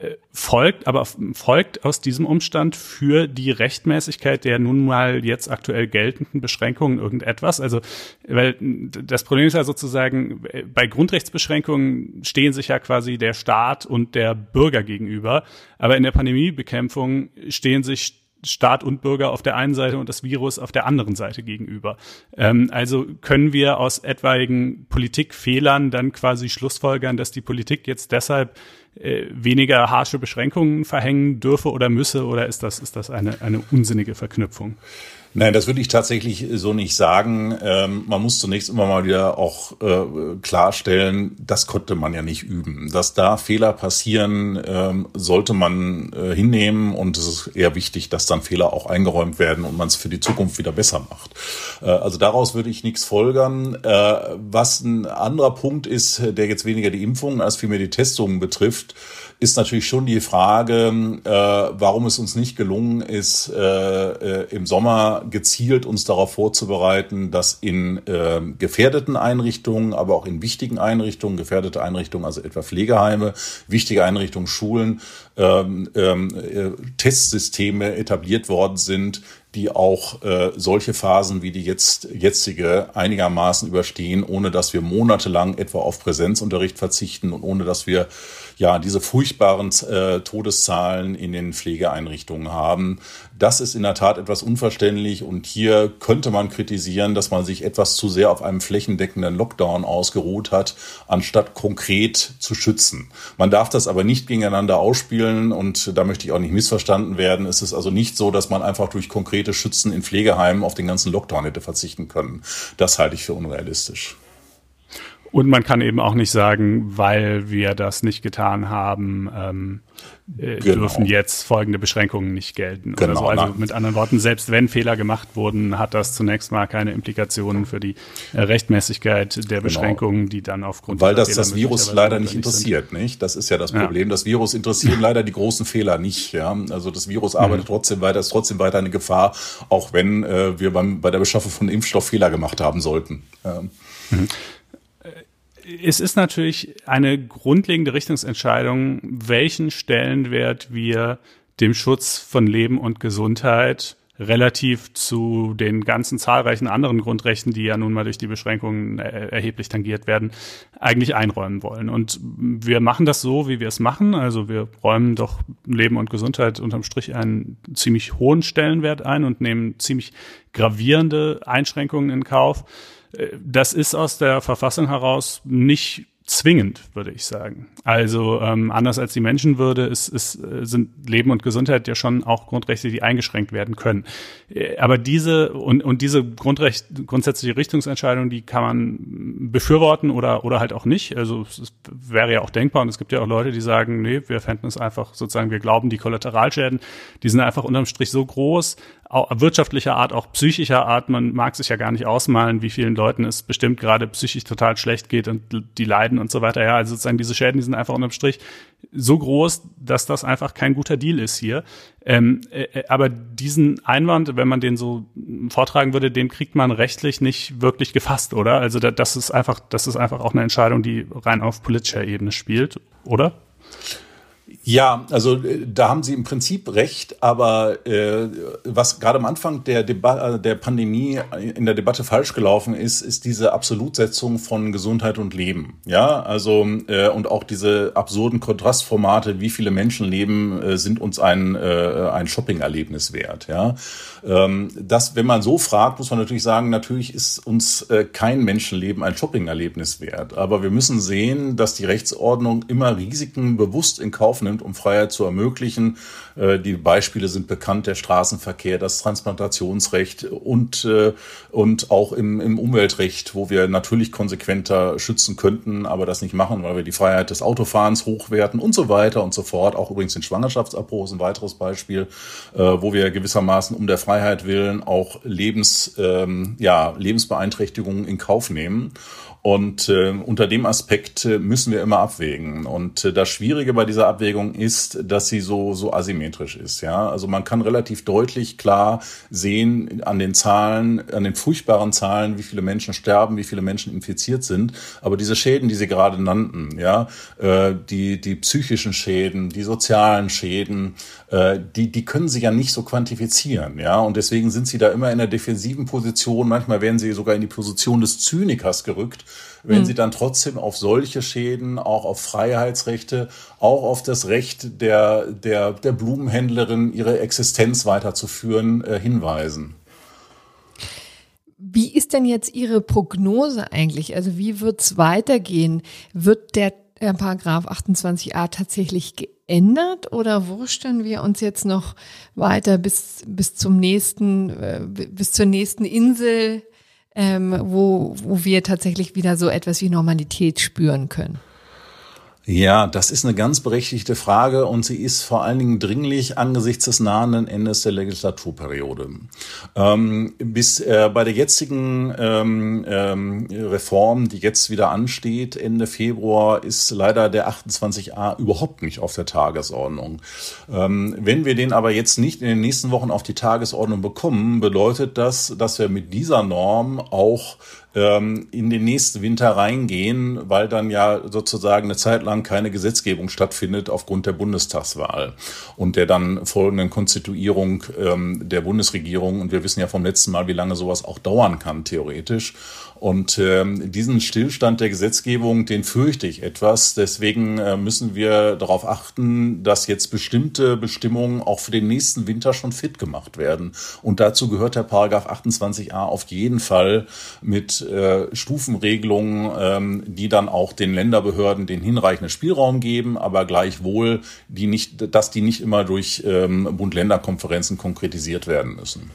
A: Äh, folgt, aber folgt aus diesem Umstand für die Rechtmäßigkeit der nun mal jetzt aktuell geltenden Beschränkungen irgendetwas? Also, weil das Problem ist ja sozusagen, bei Grundrechtsbeschränkungen stehen sich ja quasi der Staat und der Bürger gegenüber, aber in der Pandemiebekämpfung stehen sich Staat und Bürger auf der einen Seite und das Virus auf der anderen Seite gegenüber. Ähm, also können wir aus etwaigen Politikfehlern dann quasi schlussfolgern, dass die Politik jetzt deshalb äh, weniger harsche Beschränkungen verhängen dürfe oder müsse oder ist das, ist das eine, eine unsinnige Verknüpfung?
C: Nein, das würde ich tatsächlich so nicht sagen. Ähm, man muss zunächst immer mal wieder auch äh, klarstellen, das konnte man ja nicht üben. Dass da Fehler passieren, ähm, sollte man äh, hinnehmen und es ist eher wichtig, dass dann Fehler auch eingeräumt werden und man es für die Zukunft wieder besser macht. Äh, also daraus würde ich nichts folgern. Äh, was ein anderer Punkt ist, der jetzt weniger die Impfungen als vielmehr die Testungen betrifft, ist natürlich schon die Frage, äh, warum es uns nicht gelungen ist, äh, im Sommer gezielt uns darauf vorzubereiten, dass in äh, gefährdeten Einrichtungen, aber auch in wichtigen Einrichtungen, gefährdete Einrichtungen, also etwa Pflegeheime, wichtige Einrichtungen, Schulen, ähm, ähm, äh, Testsysteme etabliert worden sind, die auch äh, solche Phasen wie die jetzt jetzige einigermaßen überstehen, ohne dass wir monatelang etwa auf Präsenzunterricht verzichten und ohne dass wir ja diese furchtbaren äh, Todeszahlen in den Pflegeeinrichtungen haben. Das ist in der Tat etwas unverständlich und hier könnte man kritisieren, dass man sich etwas zu sehr auf einem flächendeckenden Lockdown ausgeruht hat, anstatt konkret zu schützen. Man darf das aber nicht gegeneinander ausspielen und da möchte ich auch nicht missverstanden werden. Es ist also nicht so, dass man einfach durch konkrete Schützen in Pflegeheimen auf den ganzen Lockdown hätte verzichten können. Das halte ich für unrealistisch.
A: Und man kann eben auch nicht sagen, weil wir das nicht getan haben, ähm, äh, genau. dürfen jetzt folgende Beschränkungen nicht gelten. Genau, so. Also mit anderen Worten, selbst wenn Fehler gemacht wurden, hat das zunächst mal keine Implikationen für die äh, Rechtmäßigkeit der genau. Beschränkungen, genau. die dann aufgrund
C: weil das das Virus leider nicht interessiert, sind. nicht? Das ist ja das Problem. Ja. Das Virus interessiert *laughs* leider die großen Fehler nicht. Ja, also das Virus arbeitet mhm. trotzdem weiter, ist trotzdem weiter eine Gefahr, auch wenn äh, wir beim, bei der Beschaffung von Impfstoff Fehler gemacht haben sollten. Ja. Mhm
A: es ist natürlich eine grundlegende Richtungsentscheidung, welchen Stellenwert wir dem Schutz von Leben und Gesundheit relativ zu den ganzen zahlreichen anderen Grundrechten, die ja nun mal durch die Beschränkungen erheblich tangiert werden, eigentlich einräumen wollen. Und wir machen das so, wie wir es machen. Also wir räumen doch Leben und Gesundheit unterm Strich einen ziemlich hohen Stellenwert ein und nehmen ziemlich gravierende Einschränkungen in Kauf. Das ist aus der Verfassung heraus nicht zwingend, würde ich sagen. Also ähm, anders als die Menschenwürde ist, ist, äh, sind Leben und Gesundheit ja schon auch Grundrechte, die eingeschränkt werden können. Äh, aber diese und, und diese Grundrecht, grundsätzliche Richtungsentscheidung, die kann man befürworten oder, oder halt auch nicht. Also es wäre ja auch denkbar und es gibt ja auch Leute, die sagen, nee, wir fänden es einfach sozusagen, wir glauben, die Kollateralschäden, die sind einfach unterm Strich so groß, wirtschaftlicher Art, auch psychischer Art. Man mag sich ja gar nicht ausmalen, wie vielen Leuten es bestimmt gerade psychisch total schlecht geht und die leiden und so weiter. Ja, also sozusagen diese Schäden, die sind einfach unterm Strich so groß, dass das einfach kein guter Deal ist hier. Ähm, äh, aber diesen Einwand, wenn man den so vortragen würde, den kriegt man rechtlich nicht wirklich gefasst, oder? Also das ist einfach, das ist einfach auch eine Entscheidung, die rein auf politischer Ebene spielt, oder?
C: Ja, also äh, da haben Sie im Prinzip recht, aber äh, was gerade am Anfang der, Deba äh, der Pandemie in der Debatte falsch gelaufen ist, ist diese Absolutsetzung von Gesundheit und Leben. Ja, also äh, und auch diese absurden Kontrastformate, wie viele Menschenleben äh, sind uns ein, äh, ein Shopping-Erlebnis wert. Ja, ähm, das, wenn man so fragt, muss man natürlich sagen, natürlich ist uns äh, kein Menschenleben ein Shopping-Erlebnis wert. Aber wir müssen sehen, dass die Rechtsordnung immer Risiken bewusst in Kauf nimmt sind, um Freiheit zu ermöglichen. Äh, die Beispiele sind bekannt, der Straßenverkehr, das Transplantationsrecht und, äh, und auch im, im Umweltrecht, wo wir natürlich konsequenter schützen könnten, aber das nicht machen, weil wir die Freiheit des Autofahrens hochwerten und so weiter und so fort. Auch übrigens den Schwangerschaftsabbruch ist ein weiteres Beispiel, äh, wo wir gewissermaßen um der Freiheit willen auch Lebens, ähm, ja, Lebensbeeinträchtigungen in Kauf nehmen. Und äh, unter dem Aspekt äh, müssen wir immer abwägen. Und äh, das Schwierige bei dieser Abwägung ist, dass sie so, so asymmetrisch ist. Ja, also man kann relativ deutlich klar sehen an den Zahlen, an den furchtbaren Zahlen, wie viele Menschen sterben, wie viele Menschen infiziert sind. Aber diese Schäden, die Sie gerade nannten, ja, äh, die, die psychischen Schäden, die sozialen Schäden, äh, die, die können Sie ja nicht so quantifizieren. Ja, und deswegen sind Sie da immer in der defensiven Position. Manchmal werden Sie sogar in die Position des Zynikers gerückt wenn mhm. sie dann trotzdem auf solche Schäden, auch auf Freiheitsrechte, auch auf das Recht der, der, der Blumenhändlerin, ihre Existenz weiterzuführen, äh, hinweisen.
B: Wie ist denn jetzt Ihre Prognose eigentlich? Also wie wird es weitergehen? Wird der äh, Paragraph 28a tatsächlich geändert oder wursteln wir uns jetzt noch weiter bis, bis zum nächsten, äh, bis zur nächsten Insel ähm, wo, wo wir tatsächlich wieder so etwas wie Normalität spüren können?
C: Ja, das ist eine ganz berechtigte Frage und sie ist vor allen Dingen dringlich angesichts des nahenden Endes der Legislaturperiode. Ähm, bis äh, bei der jetzigen ähm, ähm, Reform, die jetzt wieder ansteht, Ende Februar, ist leider der 28a überhaupt nicht auf der Tagesordnung. Ähm, wenn wir den aber jetzt nicht in den nächsten Wochen auf die Tagesordnung bekommen, bedeutet das, dass wir mit dieser Norm auch ähm, in den nächsten Winter reingehen, weil dann ja sozusagen eine Zeit lang keine Gesetzgebung stattfindet aufgrund der Bundestagswahl und der dann folgenden Konstituierung ähm, der Bundesregierung. Und wir wissen ja vom letzten Mal, wie lange sowas auch dauern kann, theoretisch. Und ähm, diesen Stillstand der Gesetzgebung, den fürchte ich etwas. Deswegen äh, müssen wir darauf achten, dass jetzt bestimmte Bestimmungen auch für den nächsten Winter schon fit gemacht werden. Und dazu gehört der Paragraph 28a auf jeden Fall mit äh, Stufenregelungen, ähm, die dann auch den Länderbehörden den hinreichenden Spielraum geben, aber gleichwohl, die nicht, dass die nicht immer durch ähm, Bund-Länder-Konferenzen konkretisiert werden müssen.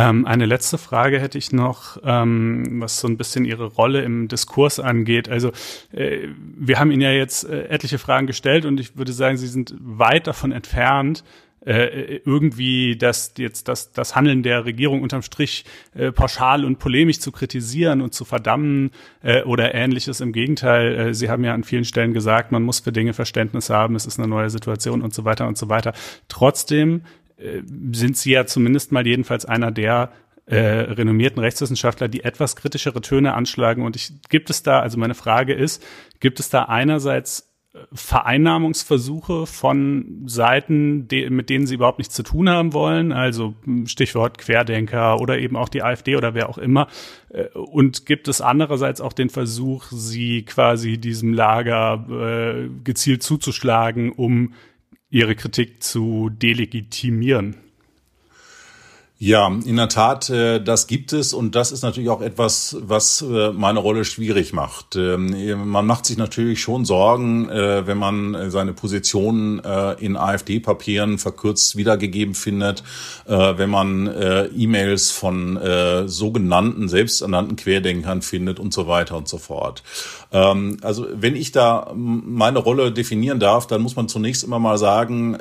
A: Ähm, eine letzte Frage hätte ich noch, ähm, was so ein bisschen Ihre Rolle im Diskurs angeht. Also äh, wir haben Ihnen ja jetzt äh, etliche Fragen gestellt und ich würde sagen, Sie sind weit davon entfernt, äh, irgendwie das jetzt das das Handeln der Regierung unterm Strich äh, pauschal und polemisch zu kritisieren und zu verdammen äh, oder ähnliches. Im Gegenteil, äh, Sie haben ja an vielen Stellen gesagt, man muss für Dinge Verständnis haben, es ist eine neue Situation und so weiter und so weiter. Trotzdem äh, sind Sie ja zumindest mal jedenfalls einer der äh, renommierten Rechtswissenschaftler, die etwas kritischere Töne anschlagen. Und ich, gibt es da, also meine Frage ist, gibt es da einerseits äh, Vereinnahmungsversuche von Seiten, de, mit denen sie überhaupt nichts zu tun haben wollen, also hm, Stichwort Querdenker oder eben auch die AfD oder wer auch immer. Äh, und gibt es andererseits auch den Versuch, sie quasi diesem Lager äh, gezielt zuzuschlagen, um ihre Kritik zu delegitimieren?
C: Ja, in der Tat, äh, das gibt es und das ist natürlich auch etwas, was äh, meine Rolle schwierig macht. Ähm, man macht sich natürlich schon Sorgen, äh, wenn man seine Positionen in AfD-Papieren verkürzt wiedergegeben findet, wenn man E-Mails von sogenannten, selbsternannten Querdenkern findet und so weiter und so fort. Ähm, also wenn ich da meine Rolle definieren darf, dann muss man zunächst immer mal sagen,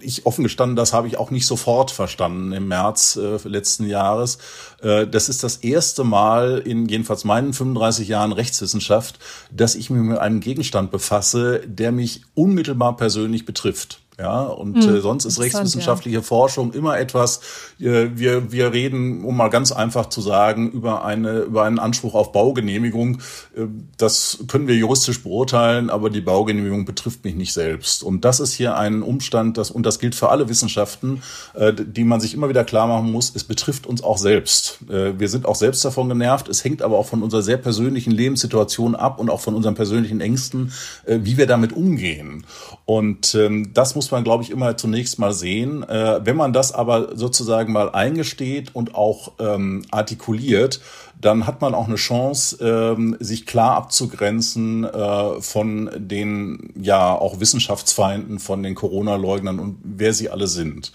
C: ich offen gestanden, das habe ich auch nicht sofort verstanden im März März äh, letzten Jahres. Äh, das ist das erste Mal in jedenfalls meinen 35 Jahren Rechtswissenschaft, dass ich mich mit einem Gegenstand befasse, der mich unmittelbar persönlich betrifft. Ja, und hm, äh, sonst ist rechtswissenschaftliche ja. Forschung immer etwas, äh, wir, wir reden, um mal ganz einfach zu sagen, über, eine, über einen Anspruch auf Baugenehmigung. Äh, das können wir juristisch beurteilen, aber die Baugenehmigung betrifft mich nicht selbst. Und das ist hier ein Umstand, das, und das gilt für alle Wissenschaften, äh, die man sich immer wieder klar machen muss, es betrifft uns auch selbst. Äh, wir sind auch selbst davon genervt. Es hängt aber auch von unserer sehr persönlichen Lebenssituation ab und auch von unseren persönlichen Ängsten, äh, wie wir damit umgehen. Und ähm, das muss muss man, glaube ich, immer zunächst mal sehen. Äh, wenn man das aber sozusagen mal eingesteht und auch ähm, artikuliert, dann hat man auch eine Chance, ähm, sich klar abzugrenzen äh, von den ja auch Wissenschaftsfeinden, von den Corona-Leugnern und wer sie alle sind.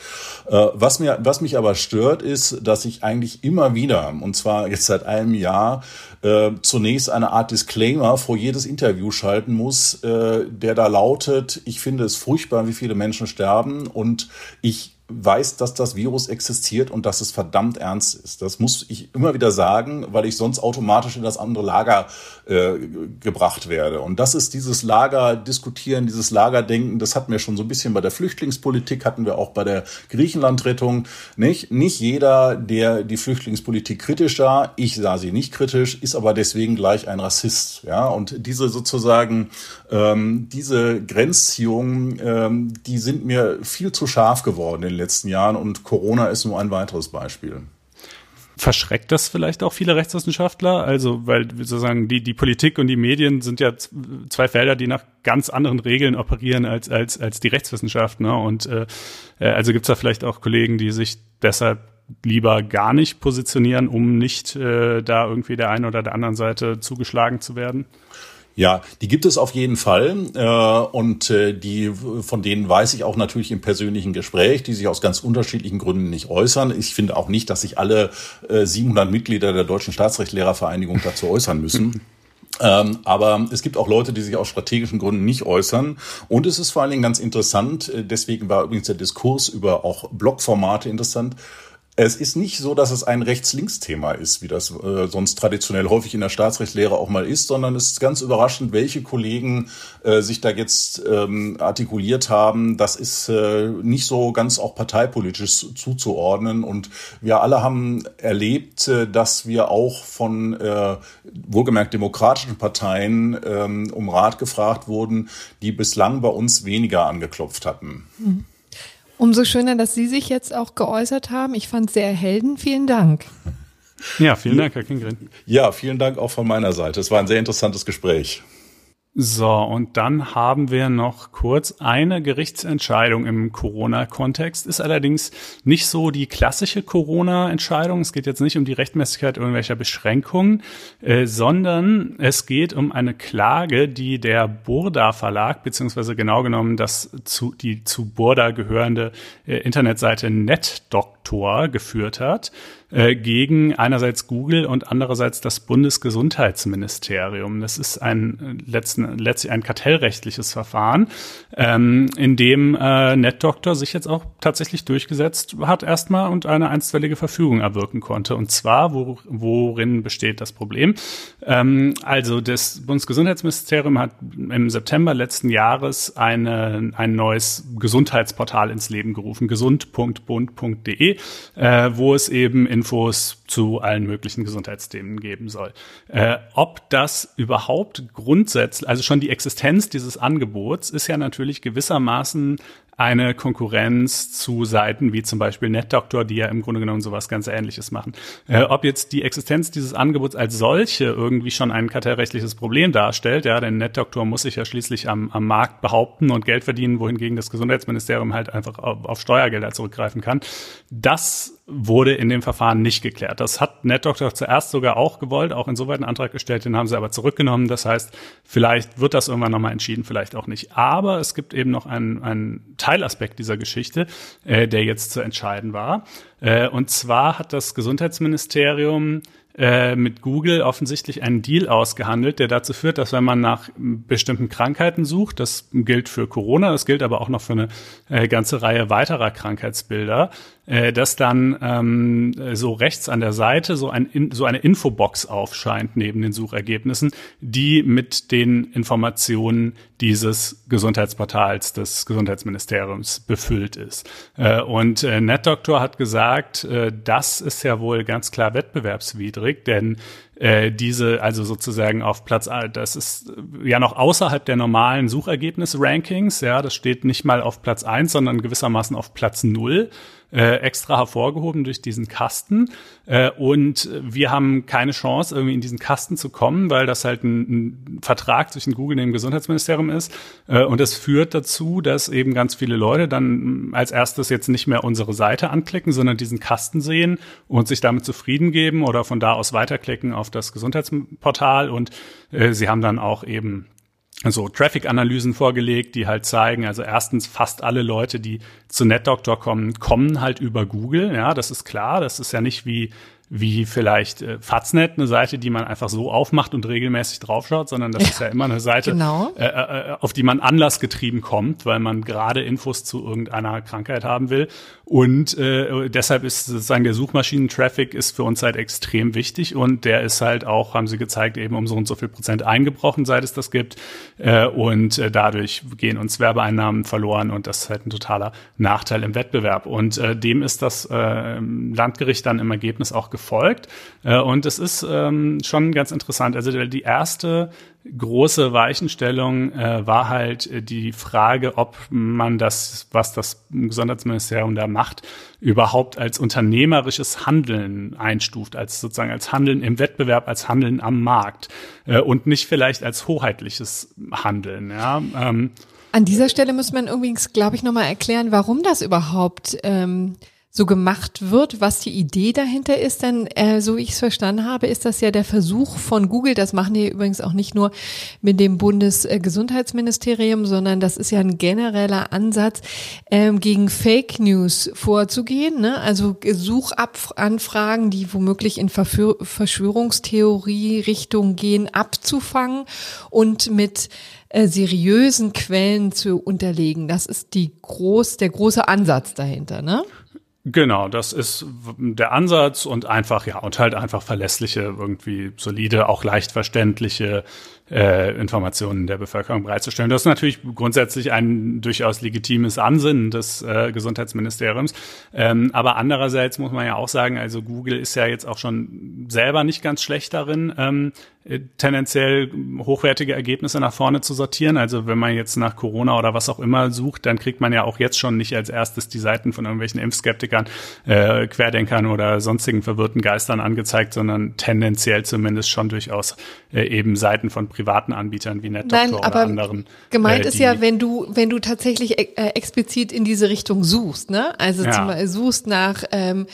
C: Äh, was mir, was mich aber stört, ist, dass ich eigentlich immer wieder, und zwar jetzt seit einem Jahr, äh, zunächst eine Art Disclaimer vor jedes Interview schalten muss, äh, der da lautet, ich finde es furchtbar, wie viele Menschen sterben und ich weiß, dass das Virus existiert und dass es verdammt ernst ist. Das muss ich immer wieder sagen, weil ich sonst automatisch in das andere Lager äh, gebracht werde. Und das ist dieses Lager diskutieren, dieses Lagerdenken, das hatten wir schon so ein bisschen bei der Flüchtlingspolitik, hatten wir auch bei der Griechenlandrettung. Nicht, nicht jeder, der die Flüchtlingspolitik kritisch sah, ich sah sie nicht kritisch, ist aber deswegen gleich ein Rassist. Ja, und diese sozusagen, ähm, diese Grenzziehungen, ähm, die sind mir viel zu scharf geworden in letzten Jahren und Corona ist nur ein weiteres Beispiel.
A: Verschreckt das vielleicht auch viele Rechtswissenschaftler? Also, weil sozusagen die, die Politik und die Medien sind ja zwei Felder, die nach ganz anderen Regeln operieren als, als, als die Rechtswissenschaft. Ne? Und äh, äh also gibt es da vielleicht auch Kollegen, die sich deshalb lieber gar nicht positionieren, um nicht äh, da irgendwie der einen oder der anderen Seite zugeschlagen zu werden?
C: Ja, die gibt es auf jeden Fall äh, und äh, die von denen weiß ich auch natürlich im persönlichen Gespräch, die sich aus ganz unterschiedlichen Gründen nicht äußern. Ich finde auch nicht, dass sich alle äh, 700 Mitglieder der deutschen Staatsrechtlehrervereinigung dazu äußern müssen. *laughs* Ähm, aber es gibt auch Leute, die sich aus strategischen Gründen nicht äußern. Und es ist vor allen Dingen ganz interessant, äh, deswegen war übrigens der Diskurs über auch Blogformate interessant, es ist nicht so, dass es ein Rechts-Links-Thema ist, wie das äh, sonst traditionell häufig in der Staatsrechtslehre auch mal ist, sondern es ist ganz überraschend, welche Kollegen äh, sich da jetzt ähm, artikuliert haben. Das ist äh, nicht so ganz auch parteipolitisch zuzuordnen. Und wir alle haben erlebt, äh, dass wir auch von äh, wohlgemerkt demokratischen Parteien ähm, um Rat gefragt wurden, die bislang bei uns weniger angeklopft hatten.
B: Mhm. Umso schöner, dass Sie sich jetzt auch geäußert haben. Ich fand es sehr erhelden. Vielen Dank.
A: Ja, vielen Dank, Herr Kingren.
C: Ja, vielen Dank auch von meiner Seite. Es war ein sehr interessantes Gespräch.
A: So, und dann haben wir noch kurz eine Gerichtsentscheidung im Corona-Kontext. Ist allerdings nicht so die klassische Corona-Entscheidung. Es geht jetzt nicht um die Rechtmäßigkeit irgendwelcher Beschränkungen, äh, sondern es geht um eine Klage, die der Burda Verlag, beziehungsweise genau genommen das zu, die zu Burda gehörende äh, Internetseite NetDoctor geführt hat. Äh, gegen einerseits Google und andererseits das Bundesgesundheitsministerium. Das ist ein letzten, letztlich ein kartellrechtliches Verfahren, ähm, in dem äh, NetDoctor sich jetzt auch tatsächlich durchgesetzt hat erstmal und eine einstweilige Verfügung erwirken konnte. Und zwar, wo, worin besteht das Problem? Ähm, also das Bundesgesundheitsministerium hat im September letzten Jahres eine, ein neues Gesundheitsportal ins Leben gerufen, gesund.bund.de, äh, wo es eben in Infos zu allen möglichen Gesundheitsthemen geben soll. Äh, ob das überhaupt grundsätzlich, also schon die Existenz dieses Angebots ist ja natürlich gewissermaßen eine Konkurrenz zu Seiten wie zum Beispiel NetDoctor, die ja im Grunde genommen sowas ganz Ähnliches machen. Äh, ob jetzt die Existenz dieses Angebots als solche irgendwie schon ein kartellrechtliches Problem darstellt, ja, denn NetDoctor muss sich ja schließlich am, am Markt behaupten und Geld verdienen, wohingegen das Gesundheitsministerium halt einfach auf, auf Steuergelder zurückgreifen kann. Das wurde in dem Verfahren nicht geklärt. Das hat NetDoctor zuerst sogar auch gewollt, auch insoweit einen Antrag gestellt, den haben sie aber zurückgenommen. Das heißt, vielleicht wird das irgendwann nochmal entschieden, vielleicht auch nicht. Aber es gibt eben noch einen, einen Teilaspekt dieser Geschichte, äh, der jetzt zu entscheiden war. Äh, und zwar hat das Gesundheitsministerium äh, mit Google offensichtlich einen Deal ausgehandelt, der dazu führt, dass wenn man nach bestimmten Krankheiten sucht, das gilt für Corona, das gilt aber auch noch für eine äh, ganze Reihe weiterer Krankheitsbilder, äh, dass dann ähm, so rechts an der Seite so, ein, so eine Infobox aufscheint neben den Suchergebnissen, die mit den Informationen dieses Gesundheitsportals des Gesundheitsministeriums befüllt ist. Äh, und äh, NetDoctor hat gesagt, äh, das ist ja wohl ganz klar wettbewerbswidrig, denn äh, diese, also sozusagen auf Platz, das ist ja noch außerhalb der normalen Suchergebnis-Rankings, ja, das steht nicht mal auf Platz eins, sondern gewissermaßen auf Platz null äh, extra hervorgehoben durch diesen Kasten. Äh, und wir haben keine Chance, irgendwie in diesen Kasten zu kommen, weil das halt ein, ein Vertrag zwischen Google und dem Gesundheitsministerium ist. Äh, und das führt dazu, dass eben ganz viele Leute dann als erstes jetzt nicht mehr unsere Seite anklicken, sondern diesen Kasten sehen und sich damit zufrieden geben oder von da aus weiterklicken auf das Gesundheitsportal. Und äh, sie haben dann auch eben so Traffic-Analysen vorgelegt, die halt zeigen, also erstens fast alle Leute, die zu NetDoctor kommen, kommen halt über Google. Ja, das ist klar. Das ist ja nicht wie wie vielleicht äh, Faznet, eine Seite, die man einfach so aufmacht und regelmäßig draufschaut, sondern das ja, ist ja immer eine Seite, genau. äh, äh, auf die man anlassgetrieben kommt, weil man gerade Infos zu irgendeiner Krankheit haben will. Und äh, deshalb ist sozusagen der Suchmaschinen-Traffic ist für uns halt extrem wichtig und der ist halt auch, haben sie gezeigt, eben um so und so viel Prozent eingebrochen, seit es das gibt. Äh, und äh, dadurch gehen uns Werbeeinnahmen verloren und das ist halt ein totaler Nachteil im Wettbewerb. Und äh, dem ist das äh, Landgericht dann im Ergebnis auch gefolgt. Äh, und es ist ähm, schon ganz interessant. Also die erste große Weichenstellung äh, war halt äh, die Frage, ob man das, was das Gesundheitsministerium da macht, überhaupt als unternehmerisches Handeln einstuft, als sozusagen als Handeln im Wettbewerb, als Handeln am Markt und nicht vielleicht als hoheitliches Handeln. Ja. Ähm,
B: An dieser Stelle muss man übrigens, glaube ich, nochmal erklären, warum das überhaupt ähm, so gemacht wird, was die Idee dahinter ist. Denn äh, so wie ich es verstanden habe, ist das ja der Versuch von Google, das machen die übrigens auch nicht nur mit dem Bundesgesundheitsministerium, sondern das ist ja ein genereller Ansatz, ähm, gegen Fake News vorzugehen. Ne? Also Suchanfragen, die womöglich in Verführ Verschwörungstheorie-Richtung gehen, abzufangen und mit äh, seriösen Quellen zu unterlegen. Das ist die groß, der große Ansatz dahinter, ne?
A: Genau, das ist der Ansatz und einfach, ja, und halt einfach verlässliche, irgendwie solide, auch leicht verständliche äh, Informationen der Bevölkerung bereitzustellen. Das ist natürlich grundsätzlich ein durchaus legitimes Ansinnen des äh, Gesundheitsministeriums. Ähm, aber andererseits muss man ja auch sagen, also Google ist ja jetzt auch schon selber nicht ganz schlecht darin, ähm, äh, tendenziell hochwertige Ergebnisse nach vorne zu sortieren. Also wenn man jetzt nach Corona oder was auch immer sucht, dann kriegt man ja auch jetzt schon nicht als erstes die Seiten von irgendwelchen Impfskeptikern, äh, Querdenkern oder sonstigen verwirrten Geistern angezeigt, sondern tendenziell zumindest schon durchaus äh, eben Seiten von privaten Anbietern wie NetDoctor Nein, oder anderen.
B: Gemeint äh, ist ja, wenn du, wenn du tatsächlich äh, explizit in diese Richtung suchst, ne? Also ja. zum Beispiel suchst nach ähm,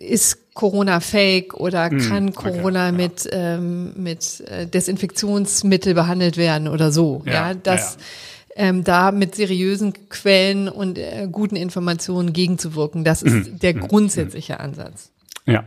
B: ist Corona fake oder hm, kann Corona okay, mit, ja. ähm, mit äh, Desinfektionsmittel behandelt werden oder so. Ja, ja das. Ähm, da mit seriösen Quellen und äh, guten Informationen gegenzuwirken. Das ist mhm. der mhm. grundsätzliche Ansatz.
A: Ja,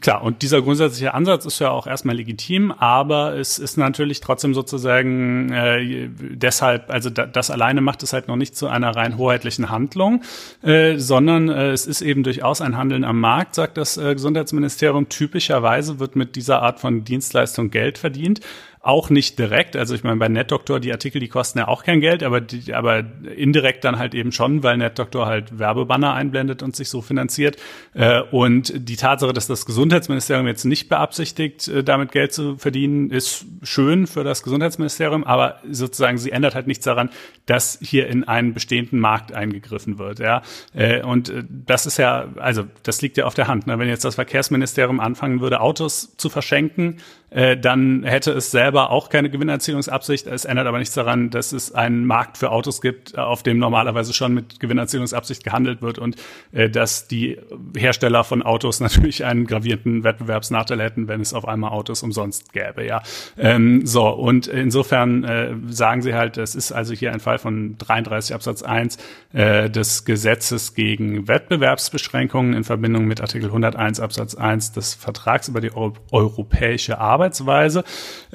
A: klar. Und dieser grundsätzliche Ansatz ist ja auch erstmal legitim, aber es ist natürlich trotzdem sozusagen äh, deshalb, also da, das alleine macht es halt noch nicht zu einer rein hoheitlichen Handlung, äh, sondern äh, es ist eben durchaus ein Handeln am Markt, sagt das äh, Gesundheitsministerium. Typischerweise wird mit dieser Art von Dienstleistung Geld verdient. Auch nicht direkt. Also ich meine, bei NetDoktor, die Artikel, die kosten ja auch kein Geld, aber, die, aber indirekt dann halt eben schon, weil NetDoktor halt Werbebanner einblendet und sich so finanziert. Äh, und die Tatsache, dass das Gesundheitsministerium jetzt nicht beabsichtigt, äh, damit Geld zu verdienen, ist schön für das Gesundheitsministerium, aber sozusagen sie ändert halt nichts daran, dass hier in einen bestehenden Markt eingegriffen wird. Ja, äh, und das ist ja, also das liegt ja auf der Hand. Ne? Wenn jetzt das Verkehrsministerium anfangen würde, Autos zu verschenken, dann hätte es selber auch keine Gewinnerzielungsabsicht. Es ändert aber nichts daran, dass es einen Markt für Autos gibt, auf dem normalerweise schon mit Gewinnerzielungsabsicht gehandelt wird und dass die Hersteller von Autos *laughs* natürlich einen gravierenden Wettbewerbsnachteil hätten, wenn es auf einmal Autos umsonst gäbe. Ja, ähm, so und insofern äh, sagen sie halt, es ist also hier ein Fall von 33 Absatz 1 äh, des Gesetzes gegen Wettbewerbsbeschränkungen in Verbindung mit Artikel 101 Absatz 1 des Vertrags über die Euro europäische Arbeitsweise,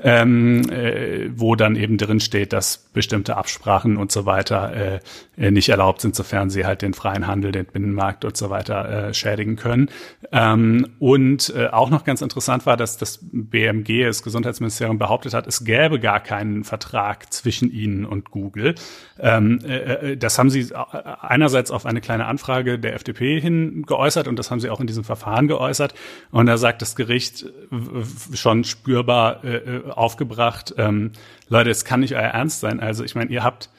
A: ähm, äh, wo dann eben drin steht, dass bestimmte Absprachen und so weiter äh, nicht erlaubt sind, sofern sie halt den freien Handel, den Binnenmarkt und so weiter äh, schädigen können. Ähm, und äh, auch noch ganz interessant war, dass das BMG, das Gesundheitsministerium, behauptet hat, es gäbe gar keinen Vertrag zwischen ihnen und Google. Ähm, äh, äh das haben sie einerseits auf eine kleine Anfrage der FDP hin geäußert und das haben sie auch in diesem Verfahren geäußert. Und da sagt das Gericht schon spürbar äh, äh, aufgebracht, ähm, Leute, es kann nicht euer Ernst sein. Also ich meine, ihr habt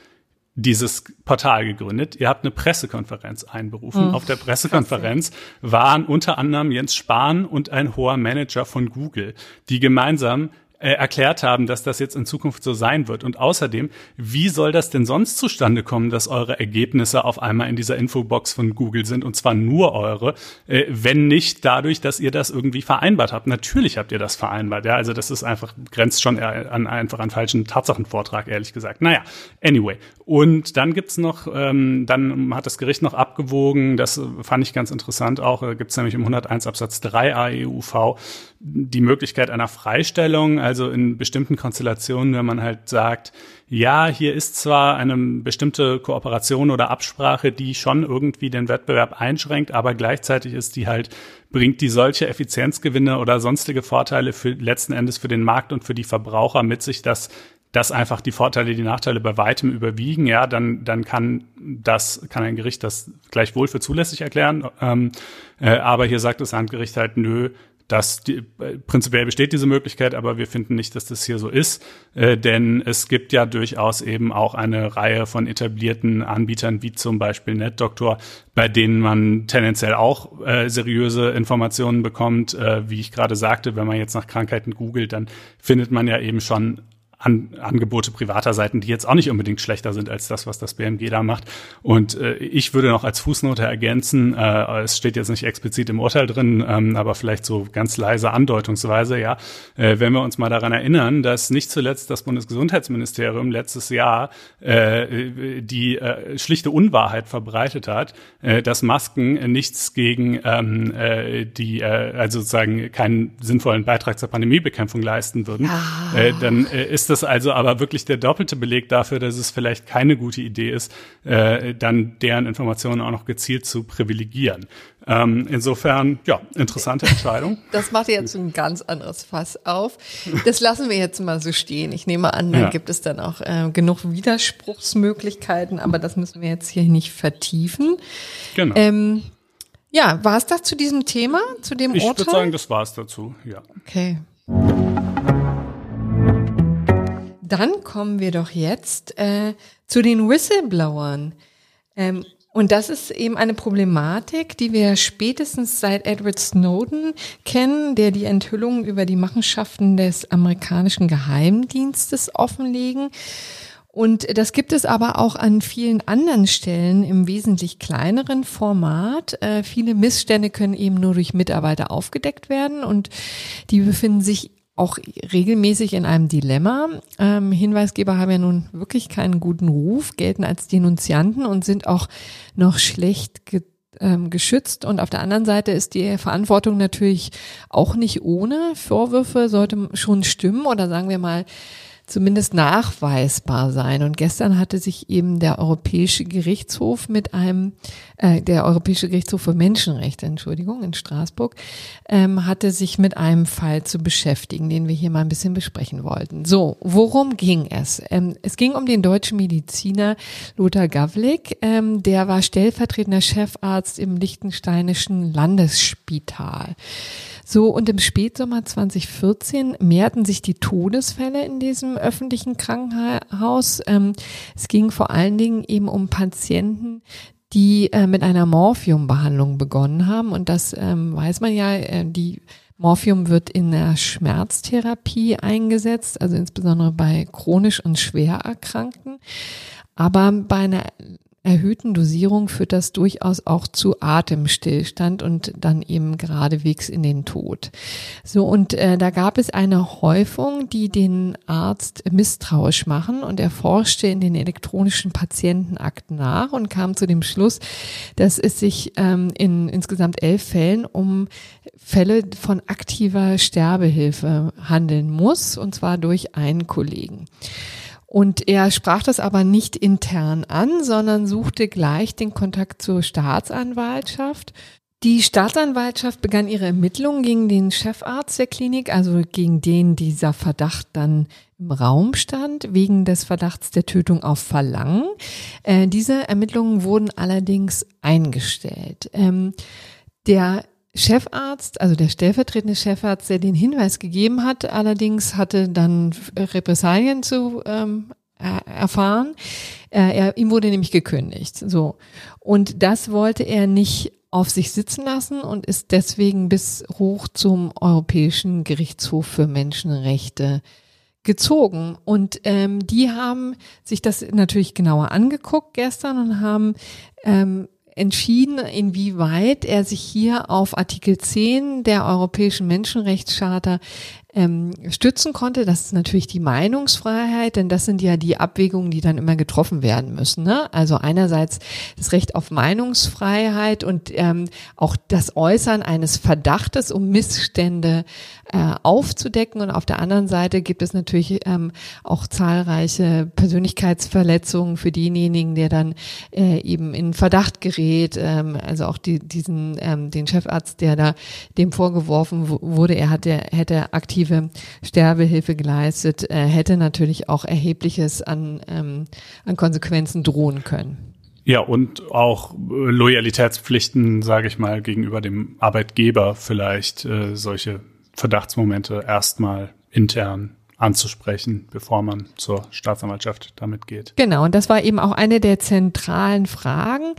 A: dieses Portal gegründet. Ihr habt eine Pressekonferenz einberufen. Mhm. Auf der Pressekonferenz waren unter anderem Jens Spahn und ein hoher Manager von Google, die gemeinsam äh, erklärt haben, dass das jetzt in Zukunft so sein wird. Und außerdem, wie soll das denn sonst zustande kommen, dass eure Ergebnisse auf einmal in dieser Infobox von Google sind und zwar nur eure, äh, wenn nicht dadurch, dass ihr das irgendwie vereinbart habt. Natürlich habt ihr das vereinbart, ja. Also das ist einfach, grenzt schon an einfach an falschen Tatsachenvortrag, ehrlich gesagt. Naja, anyway. Und dann gibt's noch, ähm, dann hat das Gericht noch abgewogen, das fand ich ganz interessant auch, äh, gibt's nämlich im 101 Absatz 3 AEUV die Möglichkeit einer Freistellung, also in bestimmten Konstellationen, wenn man halt sagt, ja, hier ist zwar eine bestimmte Kooperation oder Absprache, die schon irgendwie den Wettbewerb einschränkt, aber gleichzeitig ist die halt, bringt die solche Effizienzgewinne oder sonstige Vorteile für letzten Endes für den Markt und für die Verbraucher mit sich, dass dass einfach die Vorteile, die Nachteile bei weitem überwiegen, ja, dann, dann kann das, kann ein Gericht das gleichwohl für zulässig erklären. Ähm, äh, aber hier sagt das Landgericht halt, nö, dass die, äh, prinzipiell besteht diese Möglichkeit, aber wir finden nicht, dass das hier so ist, äh, denn es gibt ja durchaus eben auch eine Reihe von etablierten Anbietern, wie zum Beispiel NetDoktor, bei denen man tendenziell auch äh, seriöse Informationen bekommt. Äh, wie ich gerade sagte, wenn man jetzt nach Krankheiten googelt, dann findet man ja eben schon an, Angebote privater Seiten, die jetzt auch nicht unbedingt schlechter sind als das, was das BMG da macht. Und äh, ich würde noch als Fußnote ergänzen, äh, es steht jetzt nicht explizit im Urteil drin, ähm, aber vielleicht so ganz leise andeutungsweise, ja, äh, wenn wir uns mal daran erinnern, dass nicht zuletzt das Bundesgesundheitsministerium letztes Jahr äh, die äh, schlichte Unwahrheit verbreitet hat, äh, dass Masken nichts gegen ähm, äh, die, äh, also sozusagen keinen sinnvollen Beitrag zur Pandemiebekämpfung leisten würden, ah. äh, dann äh, ist das das also aber wirklich der doppelte Beleg dafür, dass es vielleicht keine gute Idee ist, äh, dann deren Informationen auch noch gezielt zu privilegieren. Ähm, insofern, ja, interessante Entscheidung.
B: Das macht jetzt ein ganz anderes Fass auf. Das lassen wir jetzt mal so stehen. Ich nehme an, da ja. gibt es dann auch äh, genug Widerspruchsmöglichkeiten, aber das müssen wir jetzt hier nicht vertiefen. Genau. Ähm, ja, war es das zu diesem Thema, zu dem
A: ich
B: Urteil?
A: Ich würde sagen, das war es dazu, ja.
B: Okay. Dann kommen wir doch jetzt äh, zu den Whistleblowern. Ähm, und das ist eben eine Problematik, die wir spätestens seit Edward Snowden kennen, der die Enthüllungen über die Machenschaften des amerikanischen Geheimdienstes offenlegen. Und das gibt es aber auch an vielen anderen Stellen im wesentlich kleineren Format. Äh, viele Missstände können eben nur durch Mitarbeiter aufgedeckt werden und die befinden sich auch regelmäßig in einem Dilemma. Ähm, Hinweisgeber haben ja nun wirklich keinen guten Ruf, gelten als Denunzianten und sind auch noch schlecht ge ähm, geschützt. Und auf der anderen Seite ist die Verantwortung natürlich auch nicht ohne. Vorwürfe sollte schon stimmen oder sagen wir mal, zumindest nachweisbar sein. Und gestern hatte sich eben der Europäische Gerichtshof mit einem, äh, der Europäische Gerichtshof für Menschenrechte, Entschuldigung, in Straßburg, ähm, hatte sich mit einem Fall zu beschäftigen, den wir hier mal ein bisschen besprechen wollten. So, worum ging es? Ähm, es ging um den deutschen Mediziner Lothar Gavlik, ähm, der war stellvertretender Chefarzt im Liechtensteinischen Landesspital. So, und im Spätsommer 2014 mehrten sich die Todesfälle in diesem öffentlichen Krankenhaus. Ähm, es ging vor allen Dingen eben um Patienten, die äh, mit einer Morphiumbehandlung begonnen haben. Und das ähm, weiß man ja, äh, die Morphium wird in der Schmerztherapie eingesetzt, also insbesondere bei chronisch und schwer Erkrankten. Aber bei einer erhöhten Dosierung führt das durchaus auch zu Atemstillstand und dann eben geradewegs in den Tod. So, und äh, da gab es eine Häufung, die den Arzt misstrauisch machen und er forschte in den elektronischen Patientenakten nach und kam zu dem Schluss, dass es sich ähm, in insgesamt elf Fällen um Fälle von aktiver Sterbehilfe handeln muss, und zwar durch einen Kollegen. Und er sprach das aber nicht intern an, sondern suchte gleich den Kontakt zur Staatsanwaltschaft. Die Staatsanwaltschaft begann ihre Ermittlungen gegen den Chefarzt der Klinik, also gegen den dieser Verdacht dann im Raum stand, wegen des Verdachts der Tötung auf Verlangen. Äh, diese Ermittlungen wurden allerdings eingestellt. Ähm, der Chefarzt, also der stellvertretende Chefarzt, der den Hinweis gegeben hat, allerdings hatte dann Repressalien zu ähm, erfahren. Äh, er, ihm wurde nämlich gekündigt. So. Und das wollte er nicht auf sich sitzen lassen und ist deswegen bis hoch zum Europäischen Gerichtshof für Menschenrechte gezogen. Und ähm, die haben sich das natürlich genauer angeguckt gestern und haben ähm, entschieden, inwieweit er sich hier auf Artikel 10 der Europäischen Menschenrechtscharta ähm, stützen konnte. Das ist natürlich die Meinungsfreiheit, denn das sind ja die Abwägungen, die dann immer getroffen werden müssen. Ne? Also einerseits das Recht auf Meinungsfreiheit und ähm, auch das Äußern eines Verdachtes, um Missstände äh, aufzudecken. Und auf der anderen Seite gibt es natürlich ähm, auch zahlreiche Persönlichkeitsverletzungen für denjenigen, der dann äh, eben in Verdacht gerät. Ähm, also auch die, diesen ähm, den Chefarzt, der da dem vorgeworfen wurde, er hatte hätte aktiv aktive Sterbehilfe geleistet, äh, hätte natürlich auch erhebliches an, ähm, an Konsequenzen drohen können.
A: Ja, und auch äh, Loyalitätspflichten, sage ich mal, gegenüber dem Arbeitgeber vielleicht äh, solche Verdachtsmomente erstmal intern anzusprechen, bevor man zur Staatsanwaltschaft damit geht.
B: Genau, und das war eben auch eine der zentralen Fragen.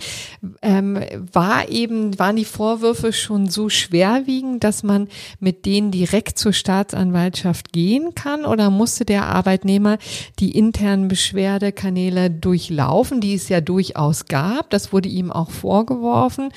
B: Ähm, war eben, waren die Vorwürfe schon so schwerwiegend, dass man mit denen direkt zur Staatsanwaltschaft gehen kann oder musste der Arbeitnehmer die internen Beschwerdekanäle durchlaufen, die es ja durchaus gab. Das wurde ihm auch vorgeworfen.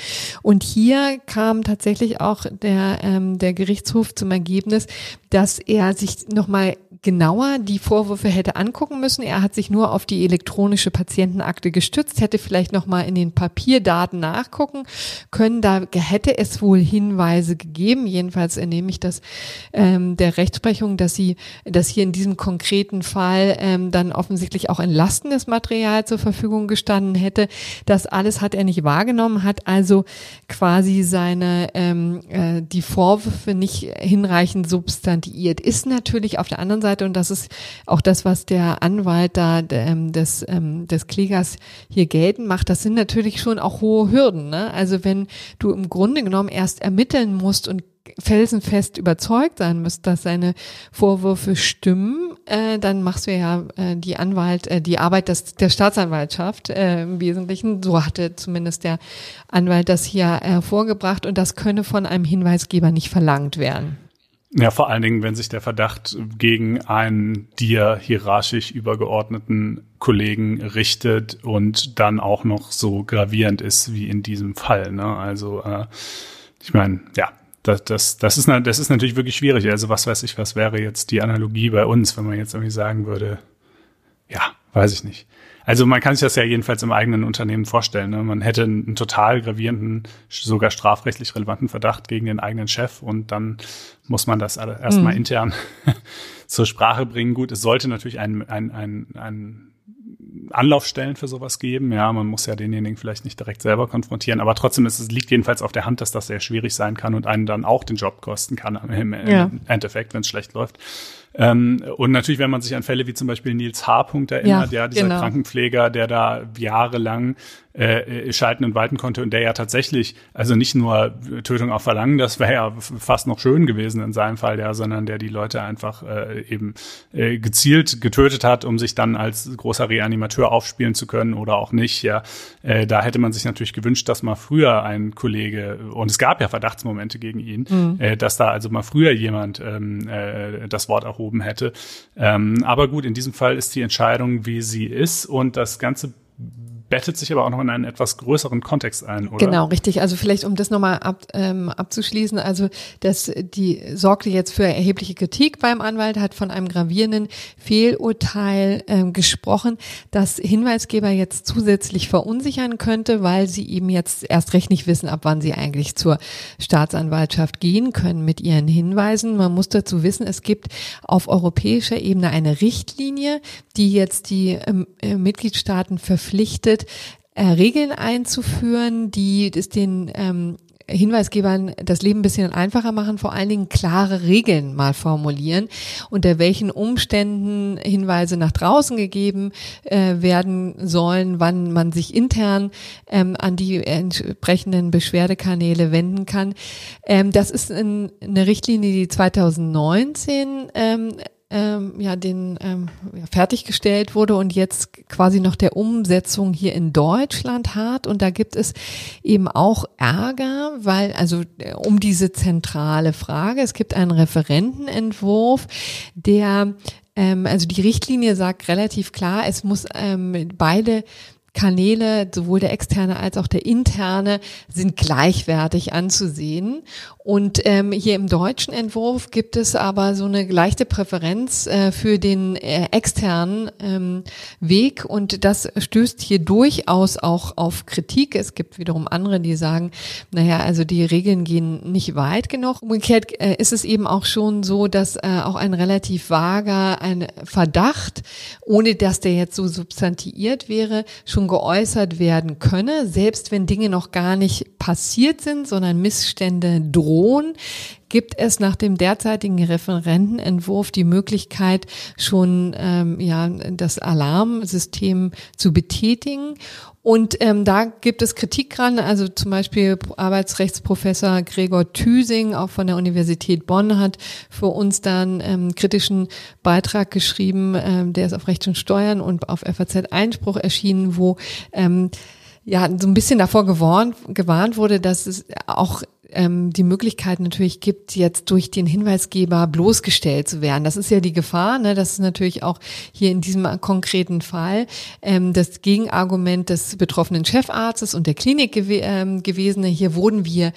B: Und hier kam tatsächlich auch der, ähm, der Gerichtshof zum Ergebnis, dass er sich nochmal genauer die Vorwürfe hätte angucken müssen. Er hat sich nur auf die elektronische Patientenakte gestützt, hätte vielleicht noch mal in den Papierdaten nachgucken können. Da hätte es wohl Hinweise gegeben. Jedenfalls entnehme ich das ähm, der Rechtsprechung, dass sie, dass hier in diesem konkreten Fall ähm, dann offensichtlich auch entlastendes Material zur Verfügung gestanden hätte. Das alles hat er nicht wahrgenommen, hat also quasi seine ähm, äh, die Vorwürfe nicht hinreichend substantiiert. Ist natürlich auf der anderen Seite Seite, und das ist auch das, was der Anwalt da ähm, des, ähm, des Klägers hier geltend macht, das sind natürlich schon auch hohe Hürden. Ne? Also wenn du im Grunde genommen erst ermitteln musst und felsenfest überzeugt sein müsst, dass seine Vorwürfe stimmen, äh, dann machst du ja äh, die Anwalt, äh, die Arbeit des, der Staatsanwaltschaft äh, im Wesentlichen. So hatte zumindest der Anwalt das hier hervorgebracht und das könne von einem Hinweisgeber nicht verlangt werden.
A: Ja, vor allen Dingen, wenn sich der Verdacht gegen einen dir hierarchisch übergeordneten Kollegen richtet und dann auch noch so gravierend ist wie in diesem Fall. Ne? Also äh, ich meine, ja, das, das, das, ist, das ist natürlich wirklich schwierig. Also was weiß ich, was wäre jetzt die Analogie bei uns, wenn man jetzt irgendwie sagen würde, ja, weiß ich nicht. Also man kann sich das ja jedenfalls im eigenen Unternehmen vorstellen. Ne? Man hätte einen, total gravierenden, sogar strafrechtlich relevanten Verdacht gegen den eigenen Chef und dann muss man das erstmal mhm. intern *laughs* zur Sprache bringen. Gut, es sollte natürlich ein, ein, ein, ein Anlaufstellen für sowas geben. Ja, man muss ja denjenigen vielleicht nicht direkt selber konfrontieren, aber trotzdem ist es liegt jedenfalls auf der Hand, dass das sehr schwierig sein kann und einen dann auch den Job kosten kann im, im ja. Endeffekt, wenn es schlecht läuft. Ähm, und natürlich, wenn man sich an Fälle wie zum Beispiel Nils H. erinnert, ja, ja dieser genau. Krankenpfleger, der da jahrelang äh, schalten und walten konnte und der ja tatsächlich, also nicht nur Tötung auf Verlangen, das wäre ja fast noch schön gewesen in seinem Fall, ja, sondern der die Leute einfach äh, eben äh, gezielt getötet hat, um sich dann als großer Reanimateur aufspielen zu können oder auch nicht, ja. Äh, da hätte man sich natürlich gewünscht, dass mal früher ein Kollege, und es gab ja Verdachtsmomente gegen ihn, mhm. äh, dass da also mal früher jemand ähm, äh, das Wort erhoben hätte. Ähm, aber gut, in diesem Fall ist die Entscheidung, wie sie ist und das ganze bettet sich aber auch noch in einen etwas größeren Kontext ein, oder?
B: Genau, richtig. Also vielleicht, um das nochmal ab, ähm, abzuschließen, also das, die sorgte jetzt für erhebliche Kritik beim Anwalt, hat von einem gravierenden Fehlurteil ähm, gesprochen, das Hinweisgeber jetzt zusätzlich verunsichern könnte, weil sie eben jetzt erst recht nicht wissen, ab wann sie eigentlich zur Staatsanwaltschaft gehen können mit ihren Hinweisen. Man muss dazu wissen, es gibt auf europäischer Ebene eine Richtlinie, die jetzt die ähm, äh, Mitgliedstaaten verpflichtet, äh, Regeln einzuführen, die es den ähm, Hinweisgebern das Leben ein bisschen einfacher machen, vor allen Dingen klare Regeln mal formulieren, unter welchen Umständen Hinweise nach draußen gegeben äh, werden sollen, wann man sich intern ähm, an die entsprechenden Beschwerdekanäle wenden kann. Ähm, das ist ein, eine Richtlinie, die 2019 ähm, ähm, ja, den ähm, fertiggestellt wurde und jetzt quasi noch der Umsetzung hier in Deutschland hat. Und da gibt es eben auch Ärger, weil, also äh, um diese zentrale Frage, es gibt einen Referentenentwurf, der ähm, also die Richtlinie sagt relativ klar, es muss ähm, beide Kanäle, sowohl der externe als auch der interne, sind gleichwertig anzusehen. Und ähm, hier im deutschen Entwurf gibt es aber so eine leichte Präferenz äh, für den äh, externen ähm, Weg und das stößt hier durchaus auch auf Kritik. Es gibt wiederum andere, die sagen, naja, also die Regeln gehen nicht weit genug. Umgekehrt äh, ist es eben auch schon so, dass äh, auch ein relativ vager ein Verdacht, ohne dass der jetzt so substantiiert wäre, schon geäußert werden könne, selbst wenn Dinge noch gar nicht passiert sind, sondern Missstände drohen gibt es nach dem derzeitigen Referentenentwurf die Möglichkeit, schon ähm, ja das Alarmsystem zu betätigen. Und ähm, da gibt es Kritik dran. Also zum Beispiel Arbeitsrechtsprofessor Gregor Thüsing, auch von der Universität Bonn, hat für uns dann ähm, kritischen Beitrag geschrieben. Ähm, der ist auf Recht und Steuern und auf FAZ Einspruch erschienen, wo ähm, ja so ein bisschen davor gewarnt, gewarnt wurde, dass es auch ähm, die Möglichkeit natürlich gibt, jetzt durch den Hinweisgeber bloßgestellt zu werden. Das ist ja die Gefahr, ne? das ist natürlich auch hier in diesem konkreten Fall ähm, das Gegenargument des betroffenen Chefarztes und der Klinik gew ähm, gewesen. Hier wurden wir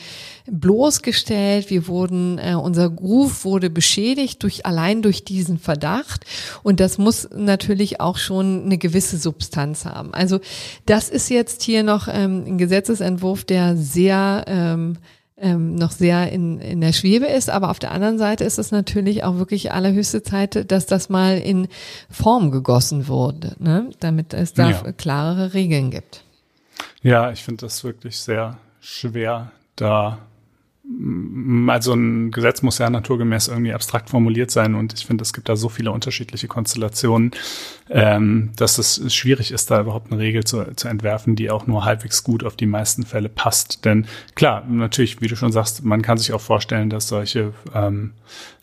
B: bloßgestellt, wir wurden, äh, unser Ruf wurde beschädigt durch allein durch diesen Verdacht und das muss natürlich auch schon eine gewisse Substanz haben. Also das ist jetzt hier noch ähm, ein Gesetzesentwurf, der sehr ähm, ähm, noch sehr in, in der Schwebe ist. Aber auf der anderen Seite ist es natürlich auch wirklich allerhöchste Zeit, dass das mal in Form gegossen wurde, ne? damit es da ja. klarere Regeln gibt.
A: Ja, ich finde das wirklich sehr schwer, da also ein Gesetz muss ja naturgemäß irgendwie abstrakt formuliert sein und ich finde, es gibt da so viele unterschiedliche Konstellationen, ähm, dass es schwierig ist, da überhaupt eine Regel zu, zu entwerfen, die auch nur halbwegs gut auf die meisten Fälle passt. Denn klar, natürlich, wie du schon sagst, man kann sich auch vorstellen, dass solche ähm,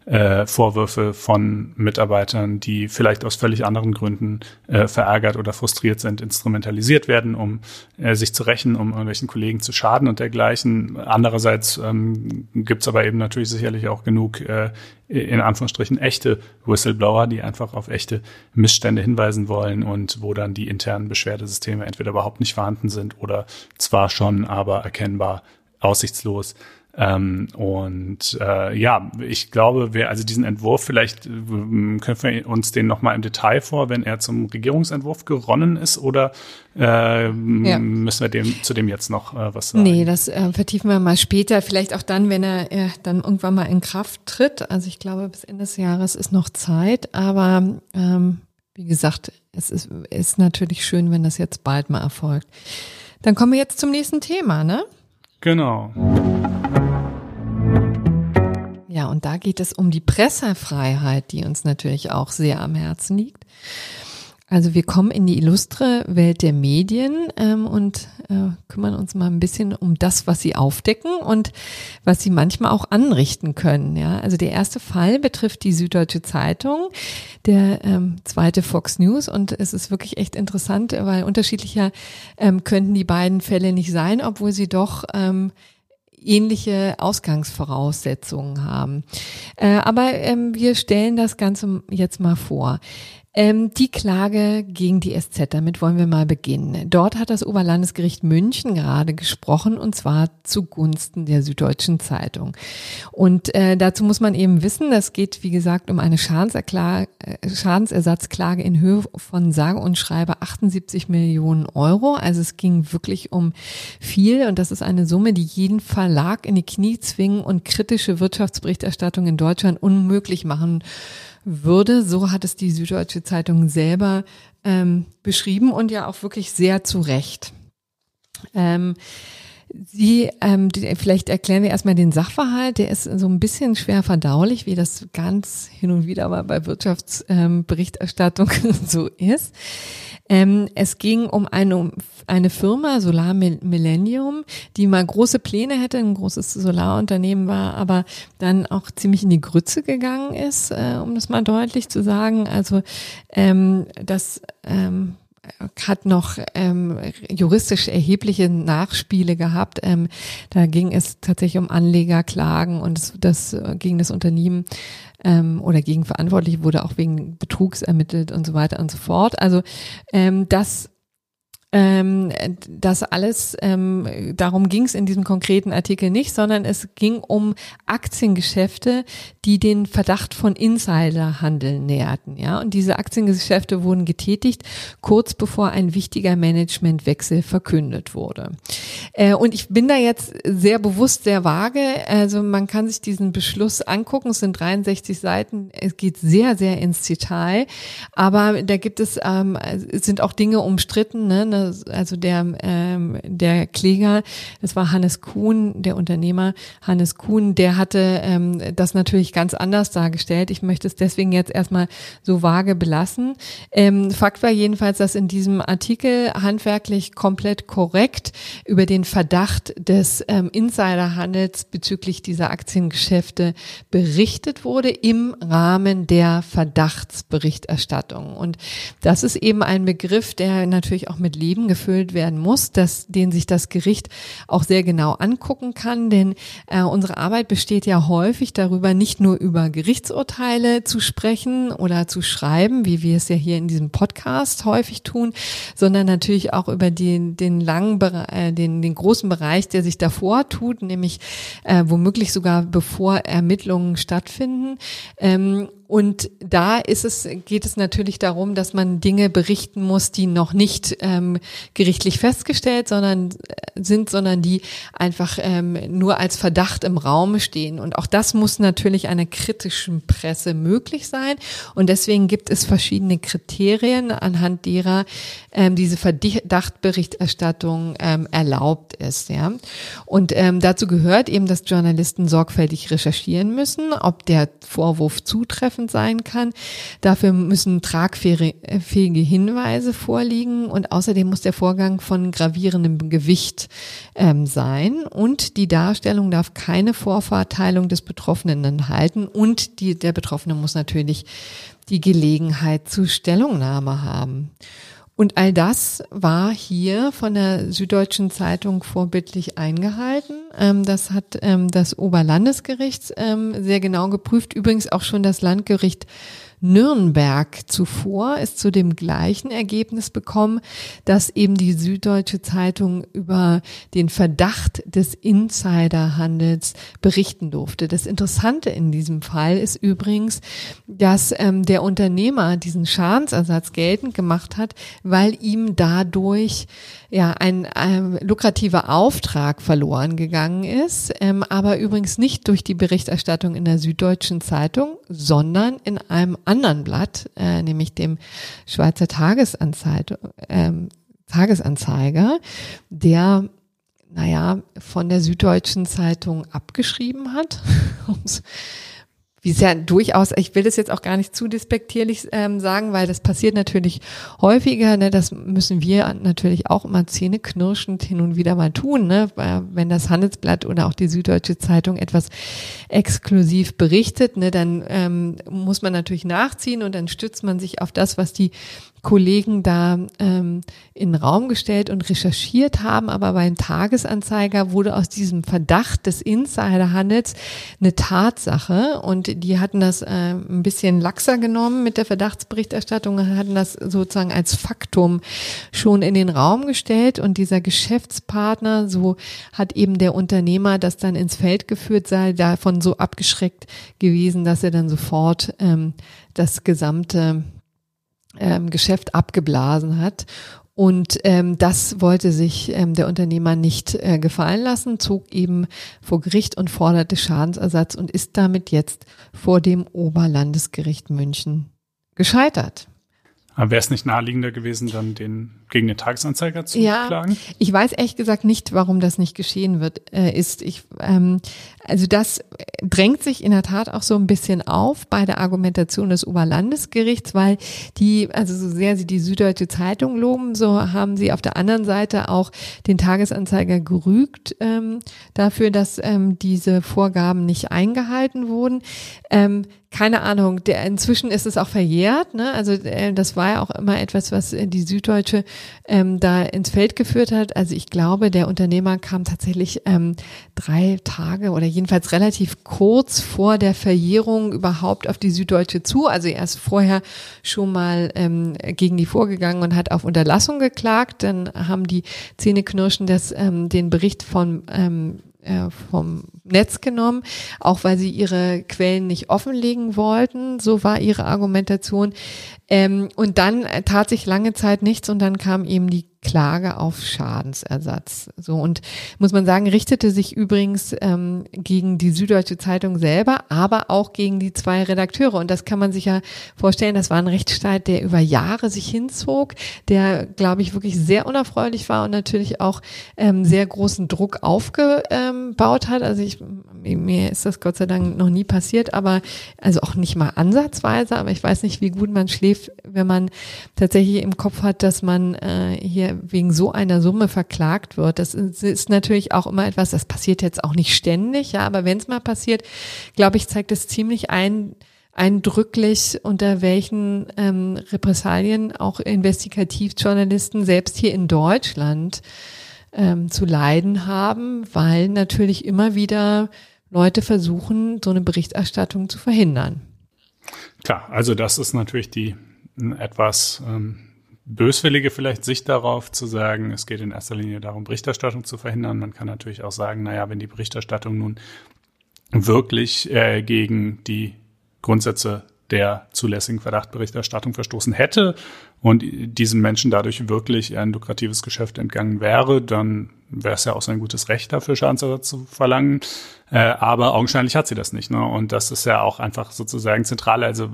A: äh, Vorwürfe von Mitarbeitern, die vielleicht aus völlig anderen Gründen äh, verärgert oder frustriert sind, instrumentalisiert werden, um äh, sich zu rächen, um irgendwelchen Kollegen zu schaden und dergleichen. Andererseits ähm, gibt es aber eben natürlich sicherlich auch genug äh, in Anführungsstrichen echte Whistleblower, die einfach auf echte Missstände hinweisen wollen und wo dann die internen Beschwerdesysteme entweder überhaupt nicht vorhanden sind oder zwar schon, aber erkennbar aussichtslos Ähm, und äh, ja, ich glaube, wir, also diesen Entwurf, vielleicht äh, können wir uns den nochmal im Detail vor, wenn er zum Regierungsentwurf geronnen ist, oder äh, ja. müssen wir dem, zu dem jetzt noch äh, was sagen?
B: Nee, das äh, vertiefen wir mal später, vielleicht auch dann, wenn er äh, dann irgendwann mal in Kraft tritt. Also ich glaube, bis Ende des Jahres ist noch Zeit, aber ähm, wie gesagt, es ist, ist natürlich schön, wenn das jetzt bald mal erfolgt. Dann kommen wir jetzt zum nächsten Thema, ne?
A: Genau.
B: Und da geht es um die Pressefreiheit, die uns natürlich auch sehr am Herzen liegt. Also wir kommen in die illustre Welt der Medien ähm, und äh, kümmern uns mal ein bisschen um das, was sie aufdecken und was sie manchmal auch anrichten können. Ja, also der erste Fall betrifft die Süddeutsche Zeitung, der ähm, zweite Fox News und es ist wirklich echt interessant, weil unterschiedlicher ähm, könnten die beiden Fälle nicht sein, obwohl sie doch ähm, ähnliche Ausgangsvoraussetzungen haben. Äh, aber ähm, wir stellen das Ganze jetzt mal vor. Ähm, die Klage gegen die SZ, damit wollen wir mal beginnen. Dort hat das Oberlandesgericht München gerade gesprochen und zwar zugunsten der Süddeutschen Zeitung. Und äh, dazu muss man eben wissen, das geht wie gesagt um eine äh, Schadensersatzklage in Höhe von sage und schreibe 78 Millionen Euro. Also es ging wirklich um viel und das ist eine Summe, die jeden Verlag in die Knie zwingen und kritische Wirtschaftsberichterstattung in Deutschland unmöglich machen würde. So hat es die Süddeutsche Zeitung selber ähm, beschrieben und ja auch wirklich sehr zu Recht. Ähm, Sie, ähm, die, vielleicht erklären wir erstmal den Sachverhalt. Der ist so ein bisschen schwer verdaulich, wie das ganz hin und wieder mal bei Wirtschaftsberichterstattung ähm, *laughs* so ist. Ähm, es ging um eine, eine Firma, Solar Millennium, die mal große Pläne hätte, ein großes Solarunternehmen war, aber dann auch ziemlich in die Grütze gegangen ist, äh, um das mal deutlich zu sagen. Also ähm, das ähm, hat noch ähm, juristisch erhebliche Nachspiele gehabt. Ähm, da ging es tatsächlich um Anlegerklagen und das, das äh, gegen das Unternehmen ähm, oder gegen Verantwortliche wurde auch wegen Betrugs ermittelt und so weiter und so fort. Also ähm, das ähm, das alles, ähm, darum ging es in diesem konkreten Artikel nicht, sondern es ging um Aktiengeschäfte, die den Verdacht von Insiderhandel näherten. Ja, und diese Aktiengeschäfte wurden getätigt kurz bevor ein wichtiger Managementwechsel verkündet wurde. Äh, und ich bin da jetzt sehr bewusst sehr vage. Also man kann sich diesen Beschluss angucken. Es sind 63 Seiten. Es geht sehr sehr ins Detail, aber da gibt es ähm, es sind auch Dinge umstritten. Ne? Also der, ähm, der Kläger, das war Hannes Kuhn, der Unternehmer Hannes Kuhn, der hatte ähm, das natürlich ganz anders dargestellt. Ich möchte es deswegen jetzt erstmal so vage belassen. Ähm, Fakt war jedenfalls, dass in diesem Artikel handwerklich komplett korrekt über den Verdacht des ähm, Insiderhandels bezüglich dieser Aktiengeschäfte berichtet wurde im Rahmen der Verdachtsberichterstattung. Und das ist eben ein Begriff, der natürlich auch mit Leben gefüllt werden muss, dass, den sich das Gericht auch sehr genau angucken kann, denn äh, unsere Arbeit besteht ja häufig darüber, nicht nur über Gerichtsurteile zu sprechen oder zu schreiben, wie wir es ja hier in diesem Podcast häufig tun, sondern natürlich auch über den, den langen, äh, den, den großen Bereich, der sich davor tut, nämlich äh, womöglich sogar bevor Ermittlungen stattfinden. Ähm, und da ist es, geht es natürlich darum, dass man Dinge berichten muss, die noch nicht ähm, gerichtlich festgestellt sondern, äh, sind, sondern die einfach ähm, nur als Verdacht im Raum stehen. Und auch das muss natürlich einer kritischen Presse möglich sein. Und deswegen gibt es verschiedene Kriterien, anhand derer ähm, diese Verdachtberichterstattung ähm, erlaubt ist. Ja? Und ähm, dazu gehört eben, dass Journalisten sorgfältig recherchieren müssen, ob der Vorwurf zutreffend zutreffend sein kann. Dafür müssen tragfähige Hinweise vorliegen und außerdem muss der Vorgang von gravierendem Gewicht ähm, sein und die Darstellung darf keine Vorverteilung des Betroffenen enthalten und die, der Betroffene muss natürlich die Gelegenheit zu Stellungnahme haben. Und all das war hier von der Süddeutschen Zeitung vorbildlich eingehalten. Ähm, das hat ähm, das Oberlandesgericht ähm, sehr genau geprüft. Übrigens auch schon das Landgericht Nürnberg zuvor ist zu dem gleichen Ergebnis bekommen, dass eben die Süddeutsche Zeitung über den Verdacht des Insiderhandels berichten durfte. Das Interessante in diesem Fall ist übrigens, dass ähm, der Unternehmer diesen Schadensersatz geltend gemacht hat, weil ihm dadurch ja ein ähm, lukrativer Auftrag verloren gegangen ist, ähm, aber übrigens nicht durch die Berichterstattung in der Süddeutschen Zeitung, sondern in einem anderen Blatt, äh, nämlich dem Schweizer Tagesanzeiger, ähm, Tagesanzeiger, der naja, von der Süddeutschen Zeitung abgeschrieben hat, *laughs* wie es ja durchaus, ich will das jetzt auch gar nicht zu despektierlich ähm, sagen, weil das passiert natürlich häufiger, ne, das müssen wir natürlich auch immer zähneknirschend hin und wieder mal tun, ne, wenn das Handelsblatt oder auch die Süddeutsche Zeitung etwas exklusiv berichtet, ne, dann ähm, muss man natürlich nachziehen und dann stützt man sich auf das, was die Kollegen da ähm, in den Raum gestellt und recherchiert haben, aber beim Tagesanzeiger wurde aus diesem Verdacht des Insiderhandels eine Tatsache und die hatten das äh, ein bisschen laxer genommen mit der Verdachtsberichterstattung hatten das sozusagen als Faktum schon in den Raum gestellt und dieser Geschäftspartner, so hat eben der Unternehmer das dann ins Feld geführt, sei davon so abgeschreckt gewesen, dass er dann sofort ähm, das gesamte ähm, Geschäft abgeblasen hat. Und ähm, das wollte sich ähm, der Unternehmer nicht äh, gefallen lassen, zog eben vor Gericht und forderte Schadensersatz und ist damit jetzt vor dem Oberlandesgericht München gescheitert.
A: Aber wäre es nicht naheliegender gewesen, dann den gegen den Tagesanzeiger zu ja, klagen?
B: Ich weiß ehrlich gesagt nicht, warum das nicht geschehen wird, äh, ist. Ich, ähm, also das drängt sich in der Tat auch so ein bisschen auf bei der Argumentation des Oberlandesgerichts, weil die, also so sehr sie die Süddeutsche Zeitung loben, so haben sie auf der anderen Seite auch den Tagesanzeiger gerügt ähm, dafür, dass ähm, diese Vorgaben nicht eingehalten wurden. Ähm, keine Ahnung, der, inzwischen ist es auch verjährt. Ne? Also äh, das war ja auch immer etwas, was äh, die Süddeutsche ähm, da ins Feld geführt hat. Also ich glaube, der Unternehmer kam tatsächlich ähm, drei Tage oder jedenfalls relativ kurz vor der Verjährung überhaupt auf die Süddeutsche zu. Also er ist vorher schon mal ähm, gegen die vorgegangen und hat auf Unterlassung geklagt. Dann haben die Zähneknirschen das, ähm, den Bericht von ähm, äh, vom Netz genommen, auch weil sie ihre Quellen nicht offenlegen wollten. So war ihre Argumentation. Ähm, und dann tat sich lange Zeit nichts und dann kam eben die Klage auf Schadensersatz. So und muss man sagen, richtete sich übrigens ähm, gegen die Süddeutsche Zeitung selber, aber auch gegen die zwei Redakteure. Und das kann man sich ja vorstellen, das war ein Rechtsstreit, der über Jahre sich hinzog, der, glaube ich, wirklich sehr unerfreulich war und natürlich auch ähm, sehr großen Druck aufgebaut hat. Also ich, mir ist das Gott sei Dank noch nie passiert, aber also auch nicht mal ansatzweise, aber ich weiß nicht, wie gut man schläft, wenn man tatsächlich im Kopf hat, dass man äh, hier wegen so einer Summe verklagt wird. Das ist natürlich auch immer etwas, das passiert jetzt auch nicht ständig, ja, aber wenn es mal passiert, glaube ich, zeigt es ziemlich ein, eindrücklich, unter welchen ähm, Repressalien auch Investigativjournalisten selbst hier in Deutschland ähm, zu leiden haben, weil natürlich immer wieder Leute versuchen, so eine Berichterstattung zu verhindern.
A: Klar, also das ist natürlich die etwas ähm, böswillige vielleicht Sicht darauf zu sagen, es geht in erster Linie darum, Berichterstattung zu verhindern. Man kann natürlich auch sagen, naja, wenn die Berichterstattung nun wirklich äh, gegen die Grundsätze der zulässigen Verdachtberichterstattung verstoßen hätte und diesen Menschen dadurch wirklich ein lukratives Geschäft entgangen wäre, dann wäre es ja auch sein gutes Recht dafür, Schadensersatz zu verlangen. Äh, aber augenscheinlich hat sie das nicht. Ne? Und das ist ja auch einfach sozusagen zentral. Also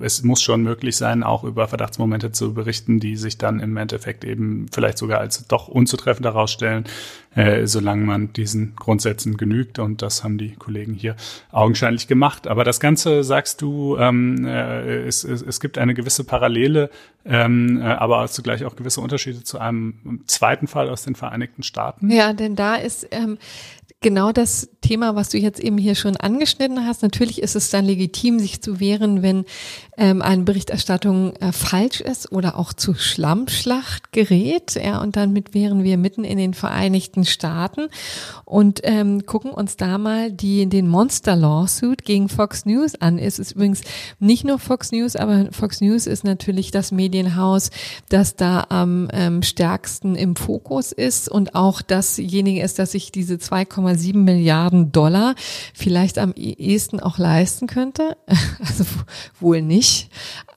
A: es muss schon möglich sein, auch über Verdachtsmomente zu berichten, die sich dann im Endeffekt eben vielleicht sogar als doch unzutreffend herausstellen, äh, solange man diesen Grundsätzen genügt. Und das haben die Kollegen hier augenscheinlich gemacht. Aber das Ganze, sagst du, ähm, äh, es, es, es gibt eine gewisse Parallele, ähm, äh, aber zugleich auch gewisse Unterschiede zu einem zweiten Fall aus den Vereinigten Staaten.
B: Ja, denn da ist ähm, genau das Thema, was du jetzt eben hier schon angeschnitten hast. Natürlich ist es dann legitim, sich zu wehren, wenn ähm, eine Berichterstattung äh, falsch ist oder auch zu Schlammschlacht gerät. Ja, und damit wären wir mitten in den Vereinigten Staaten und ähm, gucken uns da mal die, den Monster Lawsuit gegen Fox News an. Es ist übrigens nicht nur Fox News, aber Fox News ist natürlich das Medienhaus, das da am ähm, stärksten im Fokus ist und auch dasjenige ist, dass sich diese 2,7 Milliarden Dollar vielleicht am ehesten auch leisten könnte. *laughs* Also wohl nicht.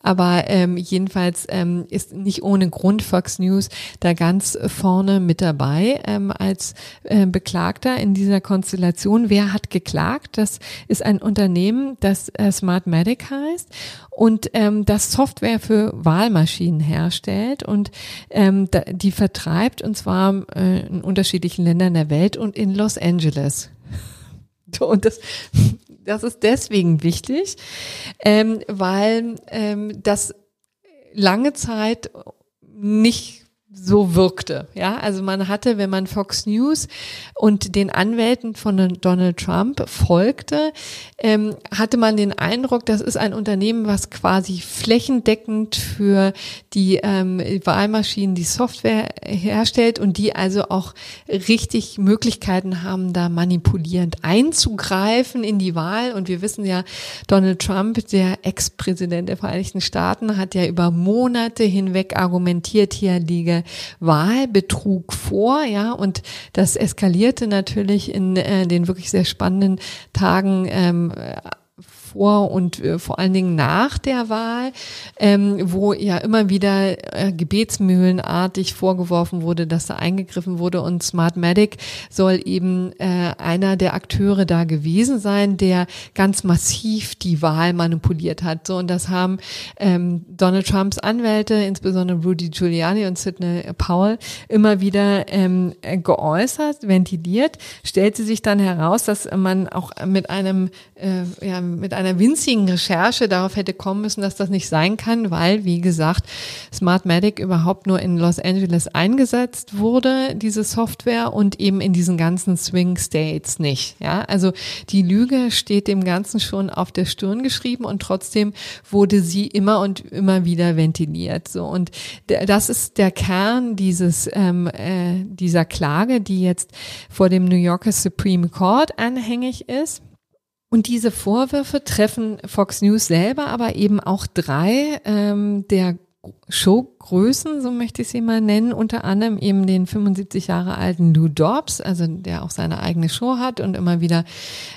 B: Aber ähm, jedenfalls ähm, ist nicht ohne Grund Fox News da ganz vorne mit dabei ähm, als äh, Beklagter in dieser Konstellation. Wer hat geklagt? Das ist ein Unternehmen, das äh, Smartmatic heißt und ähm, das Software für Wahlmaschinen herstellt und ähm, die vertreibt und zwar äh, in unterschiedlichen Ländern der Welt und in Los Angeles. *laughs* Und das, das ist deswegen wichtig, ähm, weil ähm, das lange Zeit nicht so wirkte. Ja, also man hatte, wenn man Fox News und den Anwälten von Donald Trump folgte, ähm, hatte man den Eindruck, das ist ein Unternehmen, was quasi flächendeckend für die ähm, Wahlmaschinen die Software herstellt und die also auch richtig Möglichkeiten haben, da manipulierend einzugreifen in die Wahl. Und wir wissen ja, Donald Trump, der Ex-Präsident der Vereinigten Staaten, hat ja über Monate hinweg argumentiert, hier liege Wahlbetrug vor, ja, und das eskalierte natürlich in äh, den wirklich sehr spannenden Tagen ähm, vor und äh, vor allen Dingen nach der Wahl, ähm, wo ja immer wieder äh, gebetsmühlenartig vorgeworfen wurde, dass da eingegriffen wurde und Smartmatic soll eben äh, einer der Akteure da gewesen sein, der ganz massiv die Wahl manipuliert hat. So und das haben ähm, Donald Trumps Anwälte, insbesondere Rudy Giuliani und Sidney Powell, immer wieder ähm, geäußert, ventiliert. Stellte sich dann heraus, dass man auch mit einem äh, ja mit einem einer winzigen Recherche darauf hätte kommen müssen, dass das nicht sein kann, weil, wie gesagt, Smartmatic überhaupt nur in Los Angeles eingesetzt wurde, diese Software, und eben in diesen ganzen Swing States nicht. Ja, also die Lüge steht dem Ganzen schon auf der Stirn geschrieben und trotzdem wurde sie immer und immer wieder ventiliert. So und das ist der Kern dieses ähm, äh, dieser Klage, die jetzt vor dem New Yorker Supreme Court anhängig ist. Und diese Vorwürfe treffen Fox News selber, aber eben auch drei ähm, der Showgrößen, so möchte ich sie mal nennen, unter anderem eben den 75 Jahre alten Lou Dobbs, also der auch seine eigene Show hat und immer wieder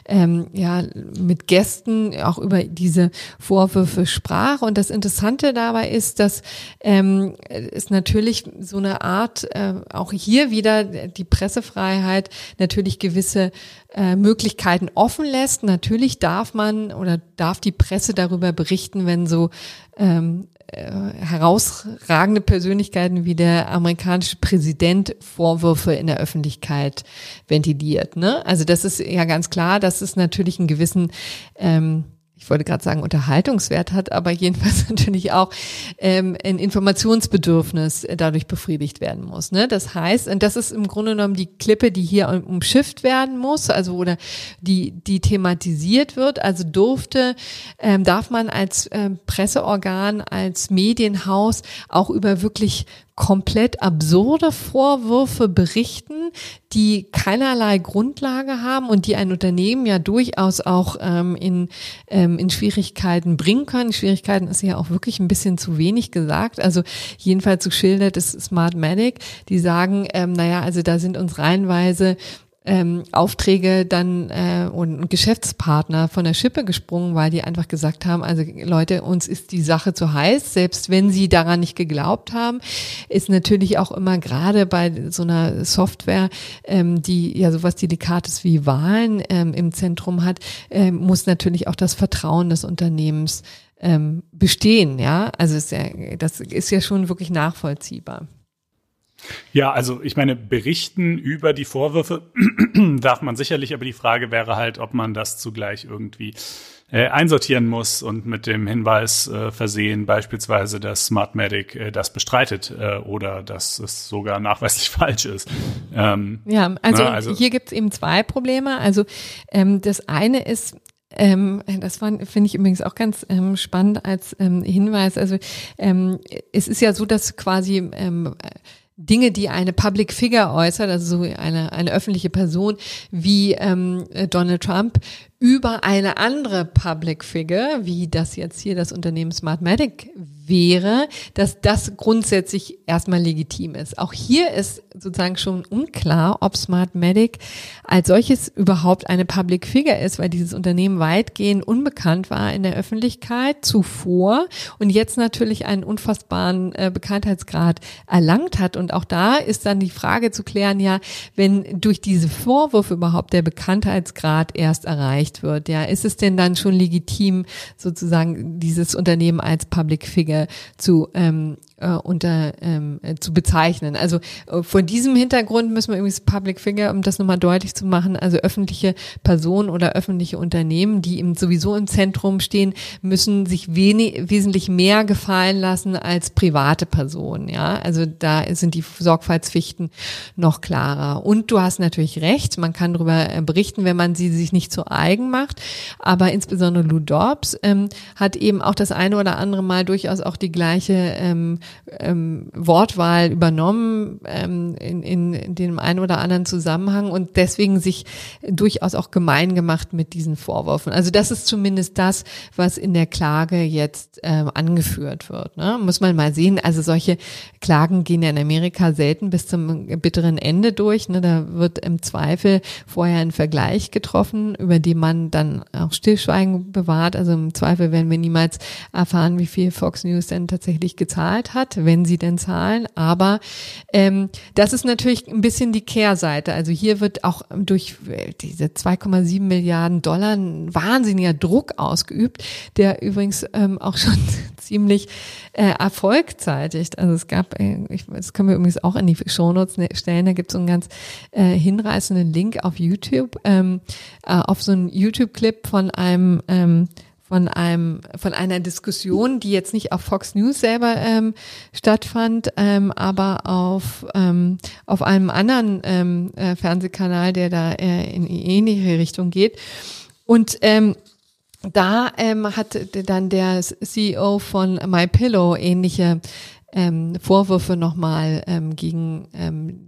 B: ähm, ja mit Gästen auch über diese Vorwürfe sprach. Und das Interessante dabei ist, dass ähm, es natürlich so eine Art, äh, auch hier wieder die Pressefreiheit natürlich gewisse äh, Möglichkeiten offen lässt. Natürlich darf man oder darf die Presse darüber berichten, wenn so ähm, äh, herausragende Persönlichkeiten wie der amerikanische Präsident Vorwürfe in der Öffentlichkeit ventiliert. Ne? Also das ist ja ganz klar, dass es natürlich einen gewissen ähm, ich wollte gerade sagen, Unterhaltungswert hat, aber jedenfalls *laughs* natürlich auch ähm, ein Informationsbedürfnis dadurch befriedigt werden muss. Ne? Das heißt, und das ist im Grunde genommen die Klippe, die hier umschifft werden muss, also oder die, die thematisiert wird. Also durfte, ähm, darf man als ähm, Presseorgan, als Medienhaus auch über wirklich komplett absurde Vorwürfe berichten, die keinerlei Grundlage haben und die ein Unternehmen ja durchaus auch ähm, in, ähm, in Schwierigkeiten bringen können. Schwierigkeiten ist ja auch wirklich ein bisschen zu wenig gesagt. Also jedenfalls so schildert es Smartmatic, die sagen, ähm, naja, also da sind uns reihenweise ähm, Aufträge dann äh, und Geschäftspartner von der Schippe gesprungen, weil die einfach gesagt haben, also Leute, uns ist die Sache zu heiß, selbst wenn sie daran nicht geglaubt haben, ist natürlich auch immer gerade bei so einer Software, ähm, die ja sowas Delikates wie Wahlen ähm, im Zentrum hat, ähm, muss natürlich auch das Vertrauen des Unternehmens ähm, bestehen, ja. Also ist ja, das ist ja schon wirklich nachvollziehbar.
A: Ja, also ich meine, berichten über die Vorwürfe *clears throat* darf man sicherlich, aber die Frage wäre halt, ob man das zugleich irgendwie äh, einsortieren muss und mit dem Hinweis äh, versehen, beispielsweise, dass Smartmatic äh, das bestreitet äh, oder dass es sogar nachweislich *laughs* falsch ist.
B: Ähm, ja, also, na, also hier gibt es eben zwei Probleme. Also ähm, das eine ist, ähm, das finde ich übrigens auch ganz ähm, spannend als ähm, Hinweis. Also ähm, es ist ja so, dass quasi ähm, Dinge, die eine Public Figure äußert, also so eine, eine öffentliche Person wie ähm, Donald Trump, über eine andere Public Figure, wie das jetzt hier das Unternehmen Smartmatic wäre, dass das grundsätzlich erstmal legitim ist. Auch hier ist sozusagen schon unklar, ob Smartmatic als solches überhaupt eine Public Figure ist, weil dieses Unternehmen weitgehend unbekannt war in der Öffentlichkeit zuvor und jetzt natürlich einen unfassbaren äh, Bekanntheitsgrad erlangt hat. Und auch da ist dann die Frage zu klären, ja, wenn durch diese Vorwürfe überhaupt der Bekanntheitsgrad erst erreicht wird, ja, ist es denn dann schon legitim, sozusagen dieses Unternehmen als Public Figure zu ähm, äh, unter ähm, äh, zu bezeichnen. Also äh, vor diesem Hintergrund müssen wir übrigens Public Figure, um das nochmal deutlich zu machen, also öffentliche Personen oder öffentliche Unternehmen, die eben sowieso im Zentrum stehen, müssen sich wenig, wesentlich mehr gefallen lassen als private Personen. Ja, also da sind die Sorgfaltspflichten noch klarer. Und du hast natürlich recht, man kann darüber äh, berichten, wenn man sie sich nicht zu eigen macht. Aber insbesondere Lou Dobbs ähm, hat eben auch das eine oder andere Mal durchaus auch die gleiche ähm, ähm, Wortwahl übernommen ähm, in, in, in dem einen oder anderen Zusammenhang und deswegen sich durchaus auch gemein gemacht mit diesen Vorwürfen. Also das ist zumindest das, was in der Klage jetzt äh, angeführt wird. Ne? Muss man mal sehen. Also solche Klagen gehen ja in Amerika selten bis zum bitteren Ende durch. Ne? Da wird im Zweifel vorher ein Vergleich getroffen, über den man dann auch Stillschweigen bewahrt. Also im Zweifel werden wir niemals erfahren, wie viel Fox News denn tatsächlich gezahlt hat hat, wenn sie denn zahlen. Aber ähm, das ist natürlich ein bisschen die Kehrseite. Also hier wird auch durch diese 2,7 Milliarden Dollar ein wahnsinniger Druck ausgeübt, der übrigens ähm, auch schon *laughs* ziemlich äh, Erfolg zeitigt. Also es gab, äh, ich, das können wir übrigens auch in die Shownotes ne, stellen, da gibt es so einen ganz äh, hinreißenden Link auf YouTube, ähm, äh, auf so einen YouTube-Clip von einem ähm, von einem von einer Diskussion, die jetzt nicht auf Fox News selber ähm, stattfand, ähm, aber auf ähm, auf einem anderen ähm, äh, Fernsehkanal, der da äh, in ähnliche Richtung geht. Und ähm, da ähm, hat dann der CEO von MyPillow ähnliche ähm, Vorwürfe nochmal ähm, gegen ähm,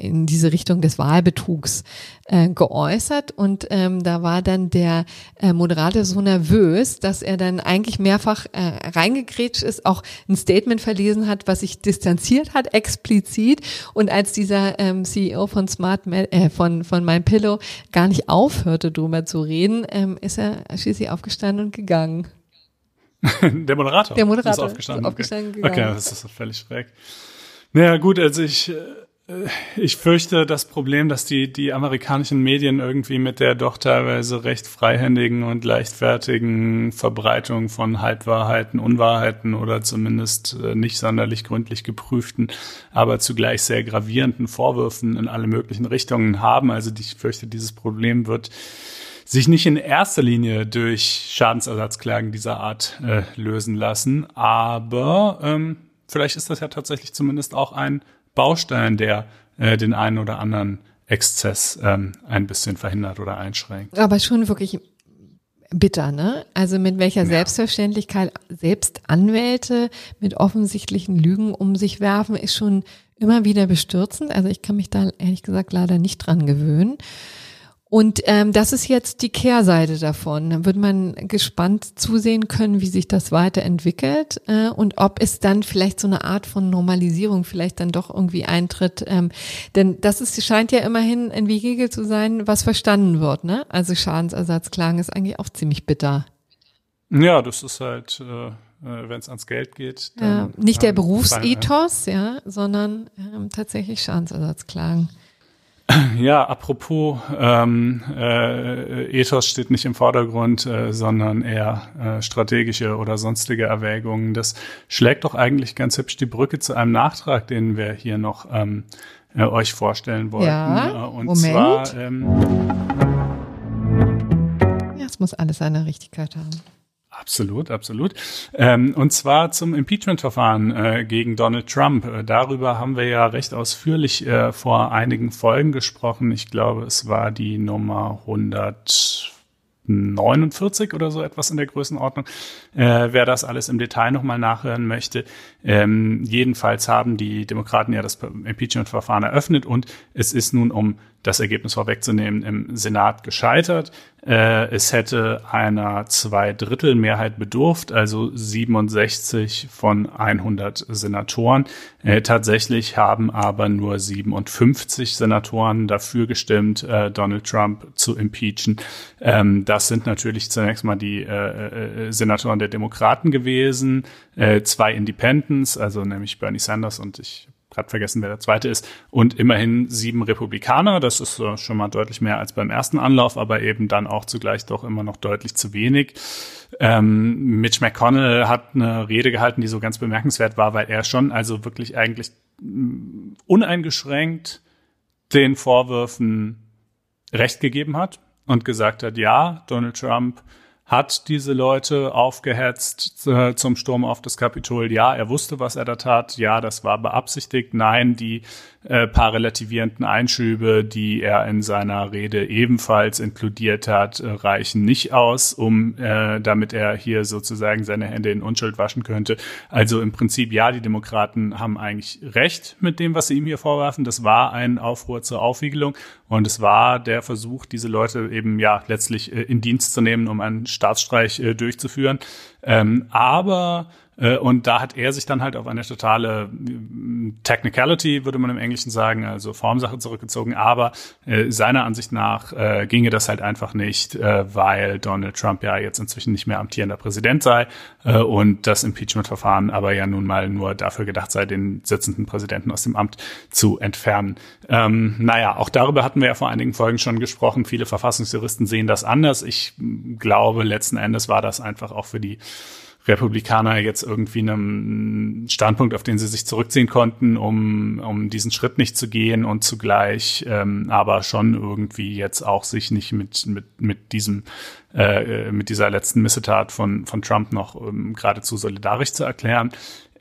B: in diese Richtung des Wahlbetrugs äh, geäußert und ähm, da war dann der äh, Moderator so nervös, dass er dann eigentlich mehrfach äh, reingegrätscht ist, auch ein Statement verlesen hat, was sich distanziert hat, explizit und als dieser ähm, CEO von Smart äh, von von My Pillow gar nicht aufhörte, drüber zu reden, ähm, ist er schließlich aufgestanden und gegangen. *laughs*
A: der Moderator.
B: Der Moderator
A: ist aufgestanden.
B: Ist aufgestanden okay.
A: okay, das ist völlig schräg. Naja, gut, also ich äh, ich fürchte das Problem, dass die, die amerikanischen Medien irgendwie mit der doch teilweise recht freihändigen und leichtfertigen Verbreitung von Halbwahrheiten, Unwahrheiten oder zumindest äh, nicht sonderlich gründlich geprüften, aber zugleich sehr gravierenden Vorwürfen in alle möglichen Richtungen haben. Also ich fürchte, dieses Problem wird sich nicht in erster Linie durch Schadensersatzklagen dieser Art äh, lösen lassen, aber ähm, vielleicht ist das ja tatsächlich zumindest auch ein Baustein, der äh, den einen oder anderen Exzess ähm, ein bisschen verhindert oder einschränkt.
B: Aber schon wirklich bitter, ne? Also mit welcher ja. Selbstverständlichkeit selbst Anwälte mit offensichtlichen Lügen um sich werfen, ist schon immer wieder bestürzend. Also ich kann mich da ehrlich gesagt leider nicht dran gewöhnen. Und ähm, das ist jetzt die Kehrseite davon. Da wird man gespannt zusehen können, wie sich das weiterentwickelt äh, und ob es dann vielleicht so eine Art von Normalisierung vielleicht dann doch irgendwie eintritt. Ähm, denn das ist, scheint ja immerhin ein Vehikel zu sein, was verstanden wird. Ne? Also Schadensersatzklagen ist eigentlich auch ziemlich bitter.
A: Ja, das ist halt, äh, äh wenn es ans Geld geht.
B: Dann, ja, nicht der Berufsethos, ja, sondern äh, tatsächlich Schadensersatzklagen. *clears throat*
A: Ja, apropos, ähm, äh, Ethos steht nicht im Vordergrund, äh, sondern eher äh, strategische oder sonstige Erwägungen. Das schlägt doch eigentlich ganz hübsch die Brücke zu einem Nachtrag, den wir hier noch ähm, äh, euch vorstellen wollten.
B: Ja,
A: äh, und
B: Moment.
A: zwar ähm,
B: muss alles seine Richtigkeit haben.
A: Absolut, absolut. Ähm, und zwar zum Impeachment-Verfahren äh, gegen Donald Trump. Äh, darüber haben wir ja recht ausführlich äh, vor einigen Folgen gesprochen. Ich glaube, es war die Nummer 100. 49 oder so etwas in der Größenordnung. Äh, wer das alles im Detail nochmal nachhören möchte. Ähm, jedenfalls haben die Demokraten ja das Impeachment-Verfahren eröffnet und es ist nun, um das Ergebnis vorwegzunehmen, im Senat gescheitert. Äh, es hätte einer Zweidrittelmehrheit bedurft, also 67 von 100 Senatoren. Äh, tatsächlich haben aber nur 57 Senatoren dafür gestimmt, äh, Donald Trump zu impeachen. Ähm, das sind natürlich zunächst mal die äh, äh, Senatoren der Demokraten gewesen, äh, zwei Independents, also nämlich Bernie Sanders und ich gerade vergessen, wer der zweite ist, und immerhin sieben Republikaner. Das ist äh, schon mal deutlich mehr als beim ersten Anlauf, aber eben dann auch zugleich doch immer noch deutlich zu wenig. Ähm, Mitch McConnell hat eine Rede gehalten, die so ganz bemerkenswert war, weil er schon also wirklich eigentlich mm, uneingeschränkt den Vorwürfen Recht gegeben hat und gesagt hat, ja, Donald Trump hat diese Leute aufgehetzt äh, zum Sturm auf das Kapitol. Ja, er wusste, was er da tat. Ja, das war beabsichtigt. Nein, die äh, paar relativierenden Einschübe, die er in seiner Rede ebenfalls inkludiert hat, äh, reichen nicht aus, um äh, damit er hier sozusagen seine Hände in Unschuld waschen könnte. Also im Prinzip ja, die Demokraten haben eigentlich recht mit dem, was sie ihm hier vorwerfen. Das war ein Aufruhr zur Aufwiegelung und es war der Versuch, diese Leute eben ja letztlich äh, in Dienst zu nehmen, um einen Staatsstreich äh, durchzuführen. Ähm, aber und da hat er sich dann halt auf eine totale äh, Technicality, würde man im Englischen sagen, also Formsache zurückgezogen. Aber äh, seiner Ansicht nach äh, ginge das halt einfach nicht, äh, weil Donald Trump ja jetzt inzwischen nicht mehr amtierender Präsident sei äh, und das Impeachment-Verfahren aber ja nun mal nur dafür gedacht sei, den sitzenden Präsidenten aus dem Amt zu entfernen. Ähm, naja, auch darüber hatten wir ja vor einigen Folgen schon gesprochen. Viele Verfassungsjuristen sehen das anders. Ich glaube, letzten Endes war das einfach auch für die Republikaner jetzt irgendwie einem Standpunkt, auf den sie sich zurückziehen konnten, um, um diesen Schritt nicht zu gehen und zugleich ähm, aber schon irgendwie jetzt auch sich nicht mit, mit, mit diesem äh, mit dieser letzten Missetat von, von Trump noch ähm, geradezu solidarisch zu erklären.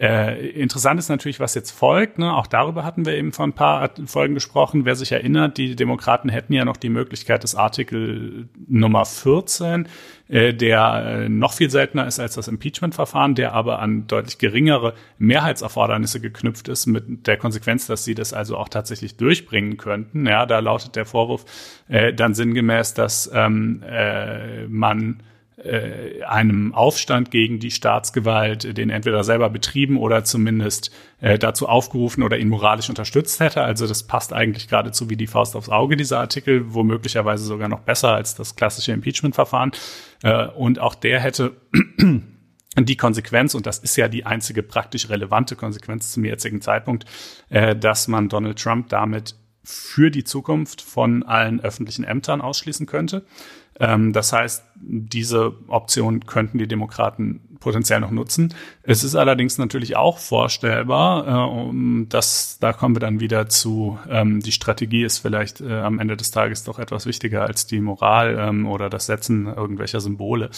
A: Äh, interessant ist natürlich, was jetzt folgt. Ne? Auch darüber hatten wir eben vor ein paar Folgen gesprochen. Wer sich erinnert, die Demokraten hätten ja noch die Möglichkeit des Artikel Nummer 14, äh, der äh, noch viel seltener ist als das Impeachment-Verfahren, der aber an deutlich geringere Mehrheitserfordernisse geknüpft ist, mit der Konsequenz, dass sie das also auch tatsächlich durchbringen könnten. Ja, da lautet der Vorwurf äh, dann sinngemäß, dass ähm, äh, man äh, einem Aufstand gegen die Staatsgewalt, den entweder selber betrieben oder zumindest äh, dazu aufgerufen oder ihn moralisch unterstützt hätte. Also das passt eigentlich geradezu wie die Faust aufs Auge, dieser Artikel, womöglicherweise sogar noch besser als das klassische Impeachment-Verfahren. Äh, und auch der hätte *clears throat* die Konsequenz, und das ist ja die einzige praktisch relevante Konsequenz zum jetzigen Zeitpunkt, äh, dass man Donald Trump damit für die Zukunft von allen öffentlichen Ämtern ausschließen könnte. Ähm, das heißt, diese Option könnten die Demokraten potenziell noch nutzen. Es ist allerdings natürlich auch vorstellbar, äh, dass da kommen wir dann wieder zu, ähm, die Strategie ist vielleicht äh, am Ende des Tages doch etwas wichtiger als die Moral ähm, oder das Setzen irgendwelcher Symbole.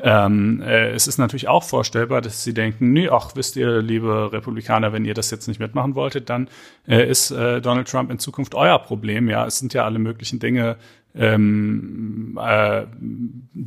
A: Ähm, äh, es ist natürlich auch vorstellbar, dass sie denken, nee, ach, wisst ihr, liebe Republikaner, wenn ihr das jetzt nicht mitmachen wolltet, dann äh, ist äh, Donald Trump in Zukunft euer Problem. Ja, es sind ja alle möglichen Dinge ähm, äh,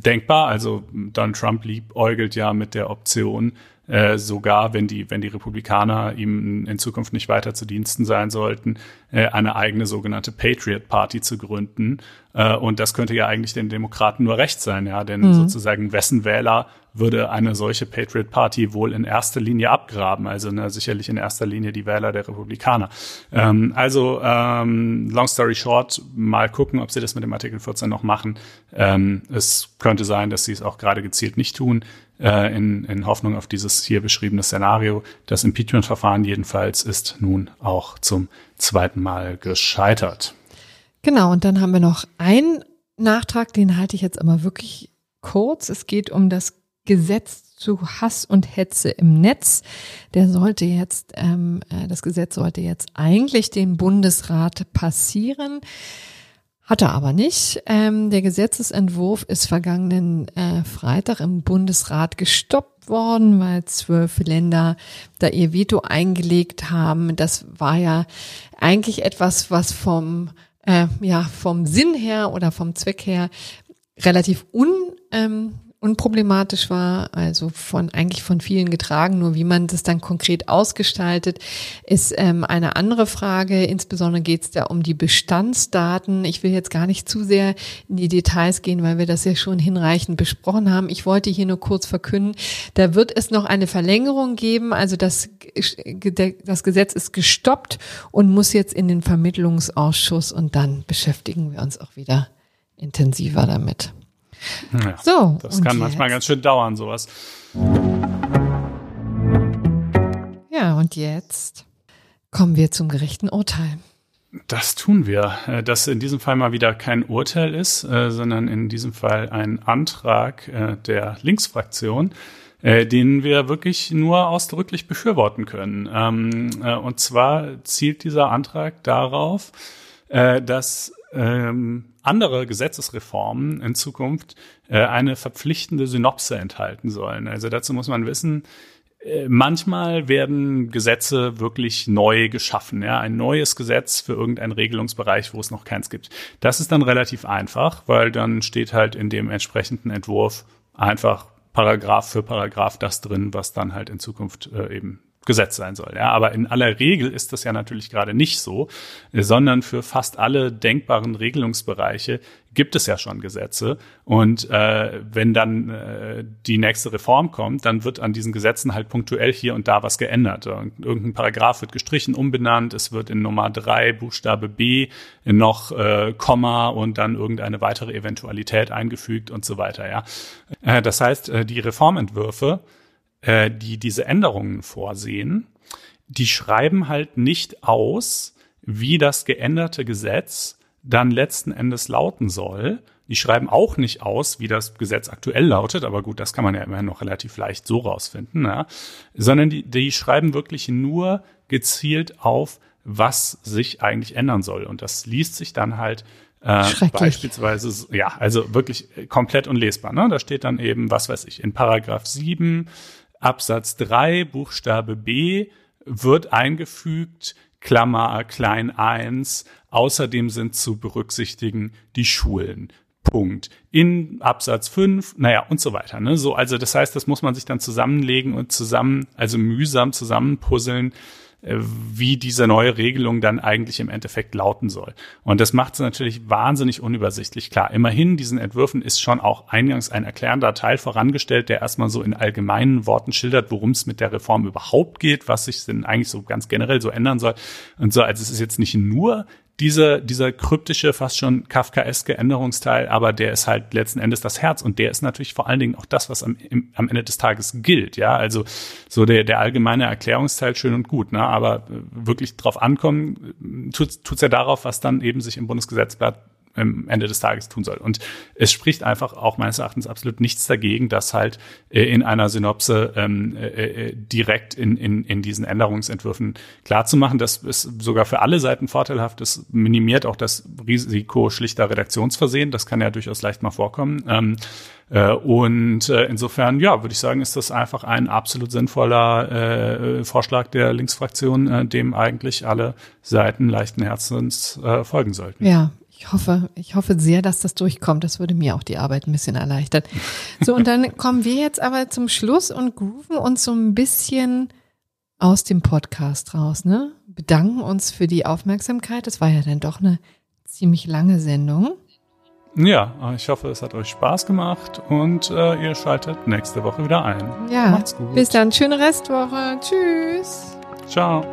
A: denkbar. Also Donald Trump liebäugelt ja mit der Option, äh, sogar wenn die, wenn die Republikaner ihm in Zukunft nicht weiter zu Diensten sein sollten, äh, eine eigene sogenannte Patriot Party zu gründen. Äh, und das könnte ja eigentlich den Demokraten nur recht sein, ja, denn mhm. sozusagen wessen Wähler würde eine solche Patriot Party wohl in erster Linie abgraben, also ne, sicherlich in erster Linie die Wähler der Republikaner. Ähm, also ähm, long story short, mal gucken, ob sie das mit dem Artikel 14 noch machen. Ähm, es könnte sein, dass sie es auch gerade gezielt nicht tun äh, in, in Hoffnung auf dieses hier beschriebene Szenario. Das Impeachment-Verfahren jedenfalls ist nun auch zum zweiten Mal gescheitert.
B: Genau, und dann haben wir noch einen Nachtrag, den halte ich jetzt aber wirklich kurz. Es geht um das Gesetz zu Hass und Hetze im Netz. Der sollte jetzt, ähm, äh, das Gesetz sollte jetzt eigentlich dem Bundesrat passieren Hat er aber nicht. Ähm, der Gesetzesentwurf ist vergangenen äh, Freitag im Bundesrat gestoppt worden, weil zwölf Länder da ihr Veto eingelegt haben. Das war ja eigentlich etwas, was vom äh, ja vom Sinn her oder vom Zweck her relativ un ähm, unproblematisch war, also von eigentlich von vielen getragen. Nur wie man das dann konkret ausgestaltet, ist ähm, eine andere Frage. Insbesondere geht es da um die Bestandsdaten. Ich will jetzt gar nicht zu sehr in die Details gehen, weil wir das ja schon hinreichend besprochen haben. Ich wollte hier nur kurz verkünden, da wird es noch eine Verlängerung geben. Also das, das Gesetz ist gestoppt und muss jetzt in den Vermittlungsausschuss und dann beschäftigen wir uns auch wieder intensiver damit.
A: Ja, so. Das kann jetzt? manchmal ganz schön dauern, sowas.
B: Ja, und jetzt kommen wir zum gerechten Urteil.
A: Das tun wir. Äh, dass in diesem Fall mal wieder kein Urteil ist, äh, sondern in diesem Fall ein Antrag äh, der Linksfraktion, den wir wirklich nur ausdrücklich befürworten können. Ähm, und zwar zielt dieser Antrag darauf, dass ähm, andere Gesetzesreformen in Zukunft äh, eine verpflichtende Synopse enthalten sollen. Also dazu muss man wissen, äh, manchmal werden Gesetze wirklich neu geschaffen, ja, ein neues Gesetz für irgendeinen Regelungsbereich, wo es noch keins gibt. Das ist dann relativ einfach, weil dann steht halt in dem entsprechenden Entwurf einfach Paragraph für Paragraph das drin, was dann halt in Zukunft äh, eben Gesetz sein soll. Ja, aber in aller Regel ist das ja natürlich gerade nicht so, sondern für fast alle denkbaren Regelungsbereiche gibt es ja schon Gesetze. Und äh, wenn dann äh, die nächste Reform kommt, dann wird an diesen Gesetzen halt punktuell hier und da was geändert. Irgendein Paragraph wird gestrichen, umbenannt, es wird in Nummer drei Buchstabe B noch äh, Komma und dann irgendeine weitere Eventualität eingefügt und so weiter. Ja, äh, das heißt, äh, die Reformentwürfe äh, die diese Änderungen vorsehen, die schreiben halt nicht aus, wie das geänderte Gesetz dann letzten Endes lauten soll. Die schreiben auch nicht aus, wie das Gesetz aktuell lautet, aber gut, das kann man ja immerhin noch relativ leicht so rausfinden, ja? sondern die, die schreiben wirklich nur gezielt auf, was sich eigentlich ändern soll. Und das liest sich dann halt äh, beispielsweise, ja, also wirklich komplett unlesbar. Ne? Da steht dann eben, was weiß ich, in Paragraph 7 Absatz 3 Buchstabe B wird eingefügt, Klammer klein 1, außerdem sind zu berücksichtigen die Schulen. Punkt. In Absatz 5, naja, und so weiter. Ne? So, also das heißt, das muss man sich dann zusammenlegen und zusammen, also mühsam zusammenpuzzeln, wie diese neue Regelung dann eigentlich im Endeffekt lauten soll. Und das macht es natürlich wahnsinnig unübersichtlich. Klar, immerhin, diesen Entwürfen ist schon auch eingangs ein erklärender Teil vorangestellt, der erstmal so in allgemeinen Worten schildert, worum es mit der Reform überhaupt geht, was sich denn eigentlich so ganz generell so ändern soll. Und so, also es ist jetzt nicht nur dieser, dieser kryptische, fast schon kafkaeske Änderungsteil, aber der ist halt letzten Endes das Herz und der ist natürlich vor allen Dingen auch das, was am, im, am Ende des Tages gilt, ja, also so der, der allgemeine Erklärungsteil schön und gut, ne, aber wirklich drauf ankommen, tut, tut's ja darauf, was dann eben sich im Bundesgesetzblatt am Ende des Tages tun soll. Und es spricht einfach auch meines Erachtens absolut nichts dagegen, das halt äh, in einer Synopse ähm, äh, äh, direkt in, in, in diesen Änderungsentwürfen klarzumachen. Das ist sogar für alle Seiten vorteilhaft. Das minimiert auch das Risiko schlichter Redaktionsversehen. Das kann ja durchaus leicht mal vorkommen. Ähm, äh, und äh, insofern, ja, würde ich sagen, ist das einfach ein absolut sinnvoller äh, Vorschlag der Linksfraktion, äh, dem eigentlich alle Seiten leichten Herzens folgen sollten.
B: Ja, ich hoffe, ich hoffe sehr, dass das durchkommt. Das würde mir auch die Arbeit ein bisschen erleichtern. So, und dann *laughs* kommen wir jetzt aber zum Schluss und grooven uns so ein bisschen aus dem Podcast raus, ne? Bedanken uns für die Aufmerksamkeit. Das war ja dann doch eine ziemlich lange Sendung.
A: Ja, ich hoffe, es hat euch Spaß gemacht und äh, ihr schaltet nächste Woche wieder ein.
B: Ja, macht's gut. Bis dann, schöne Restwoche. Tschüss.
A: Ciao.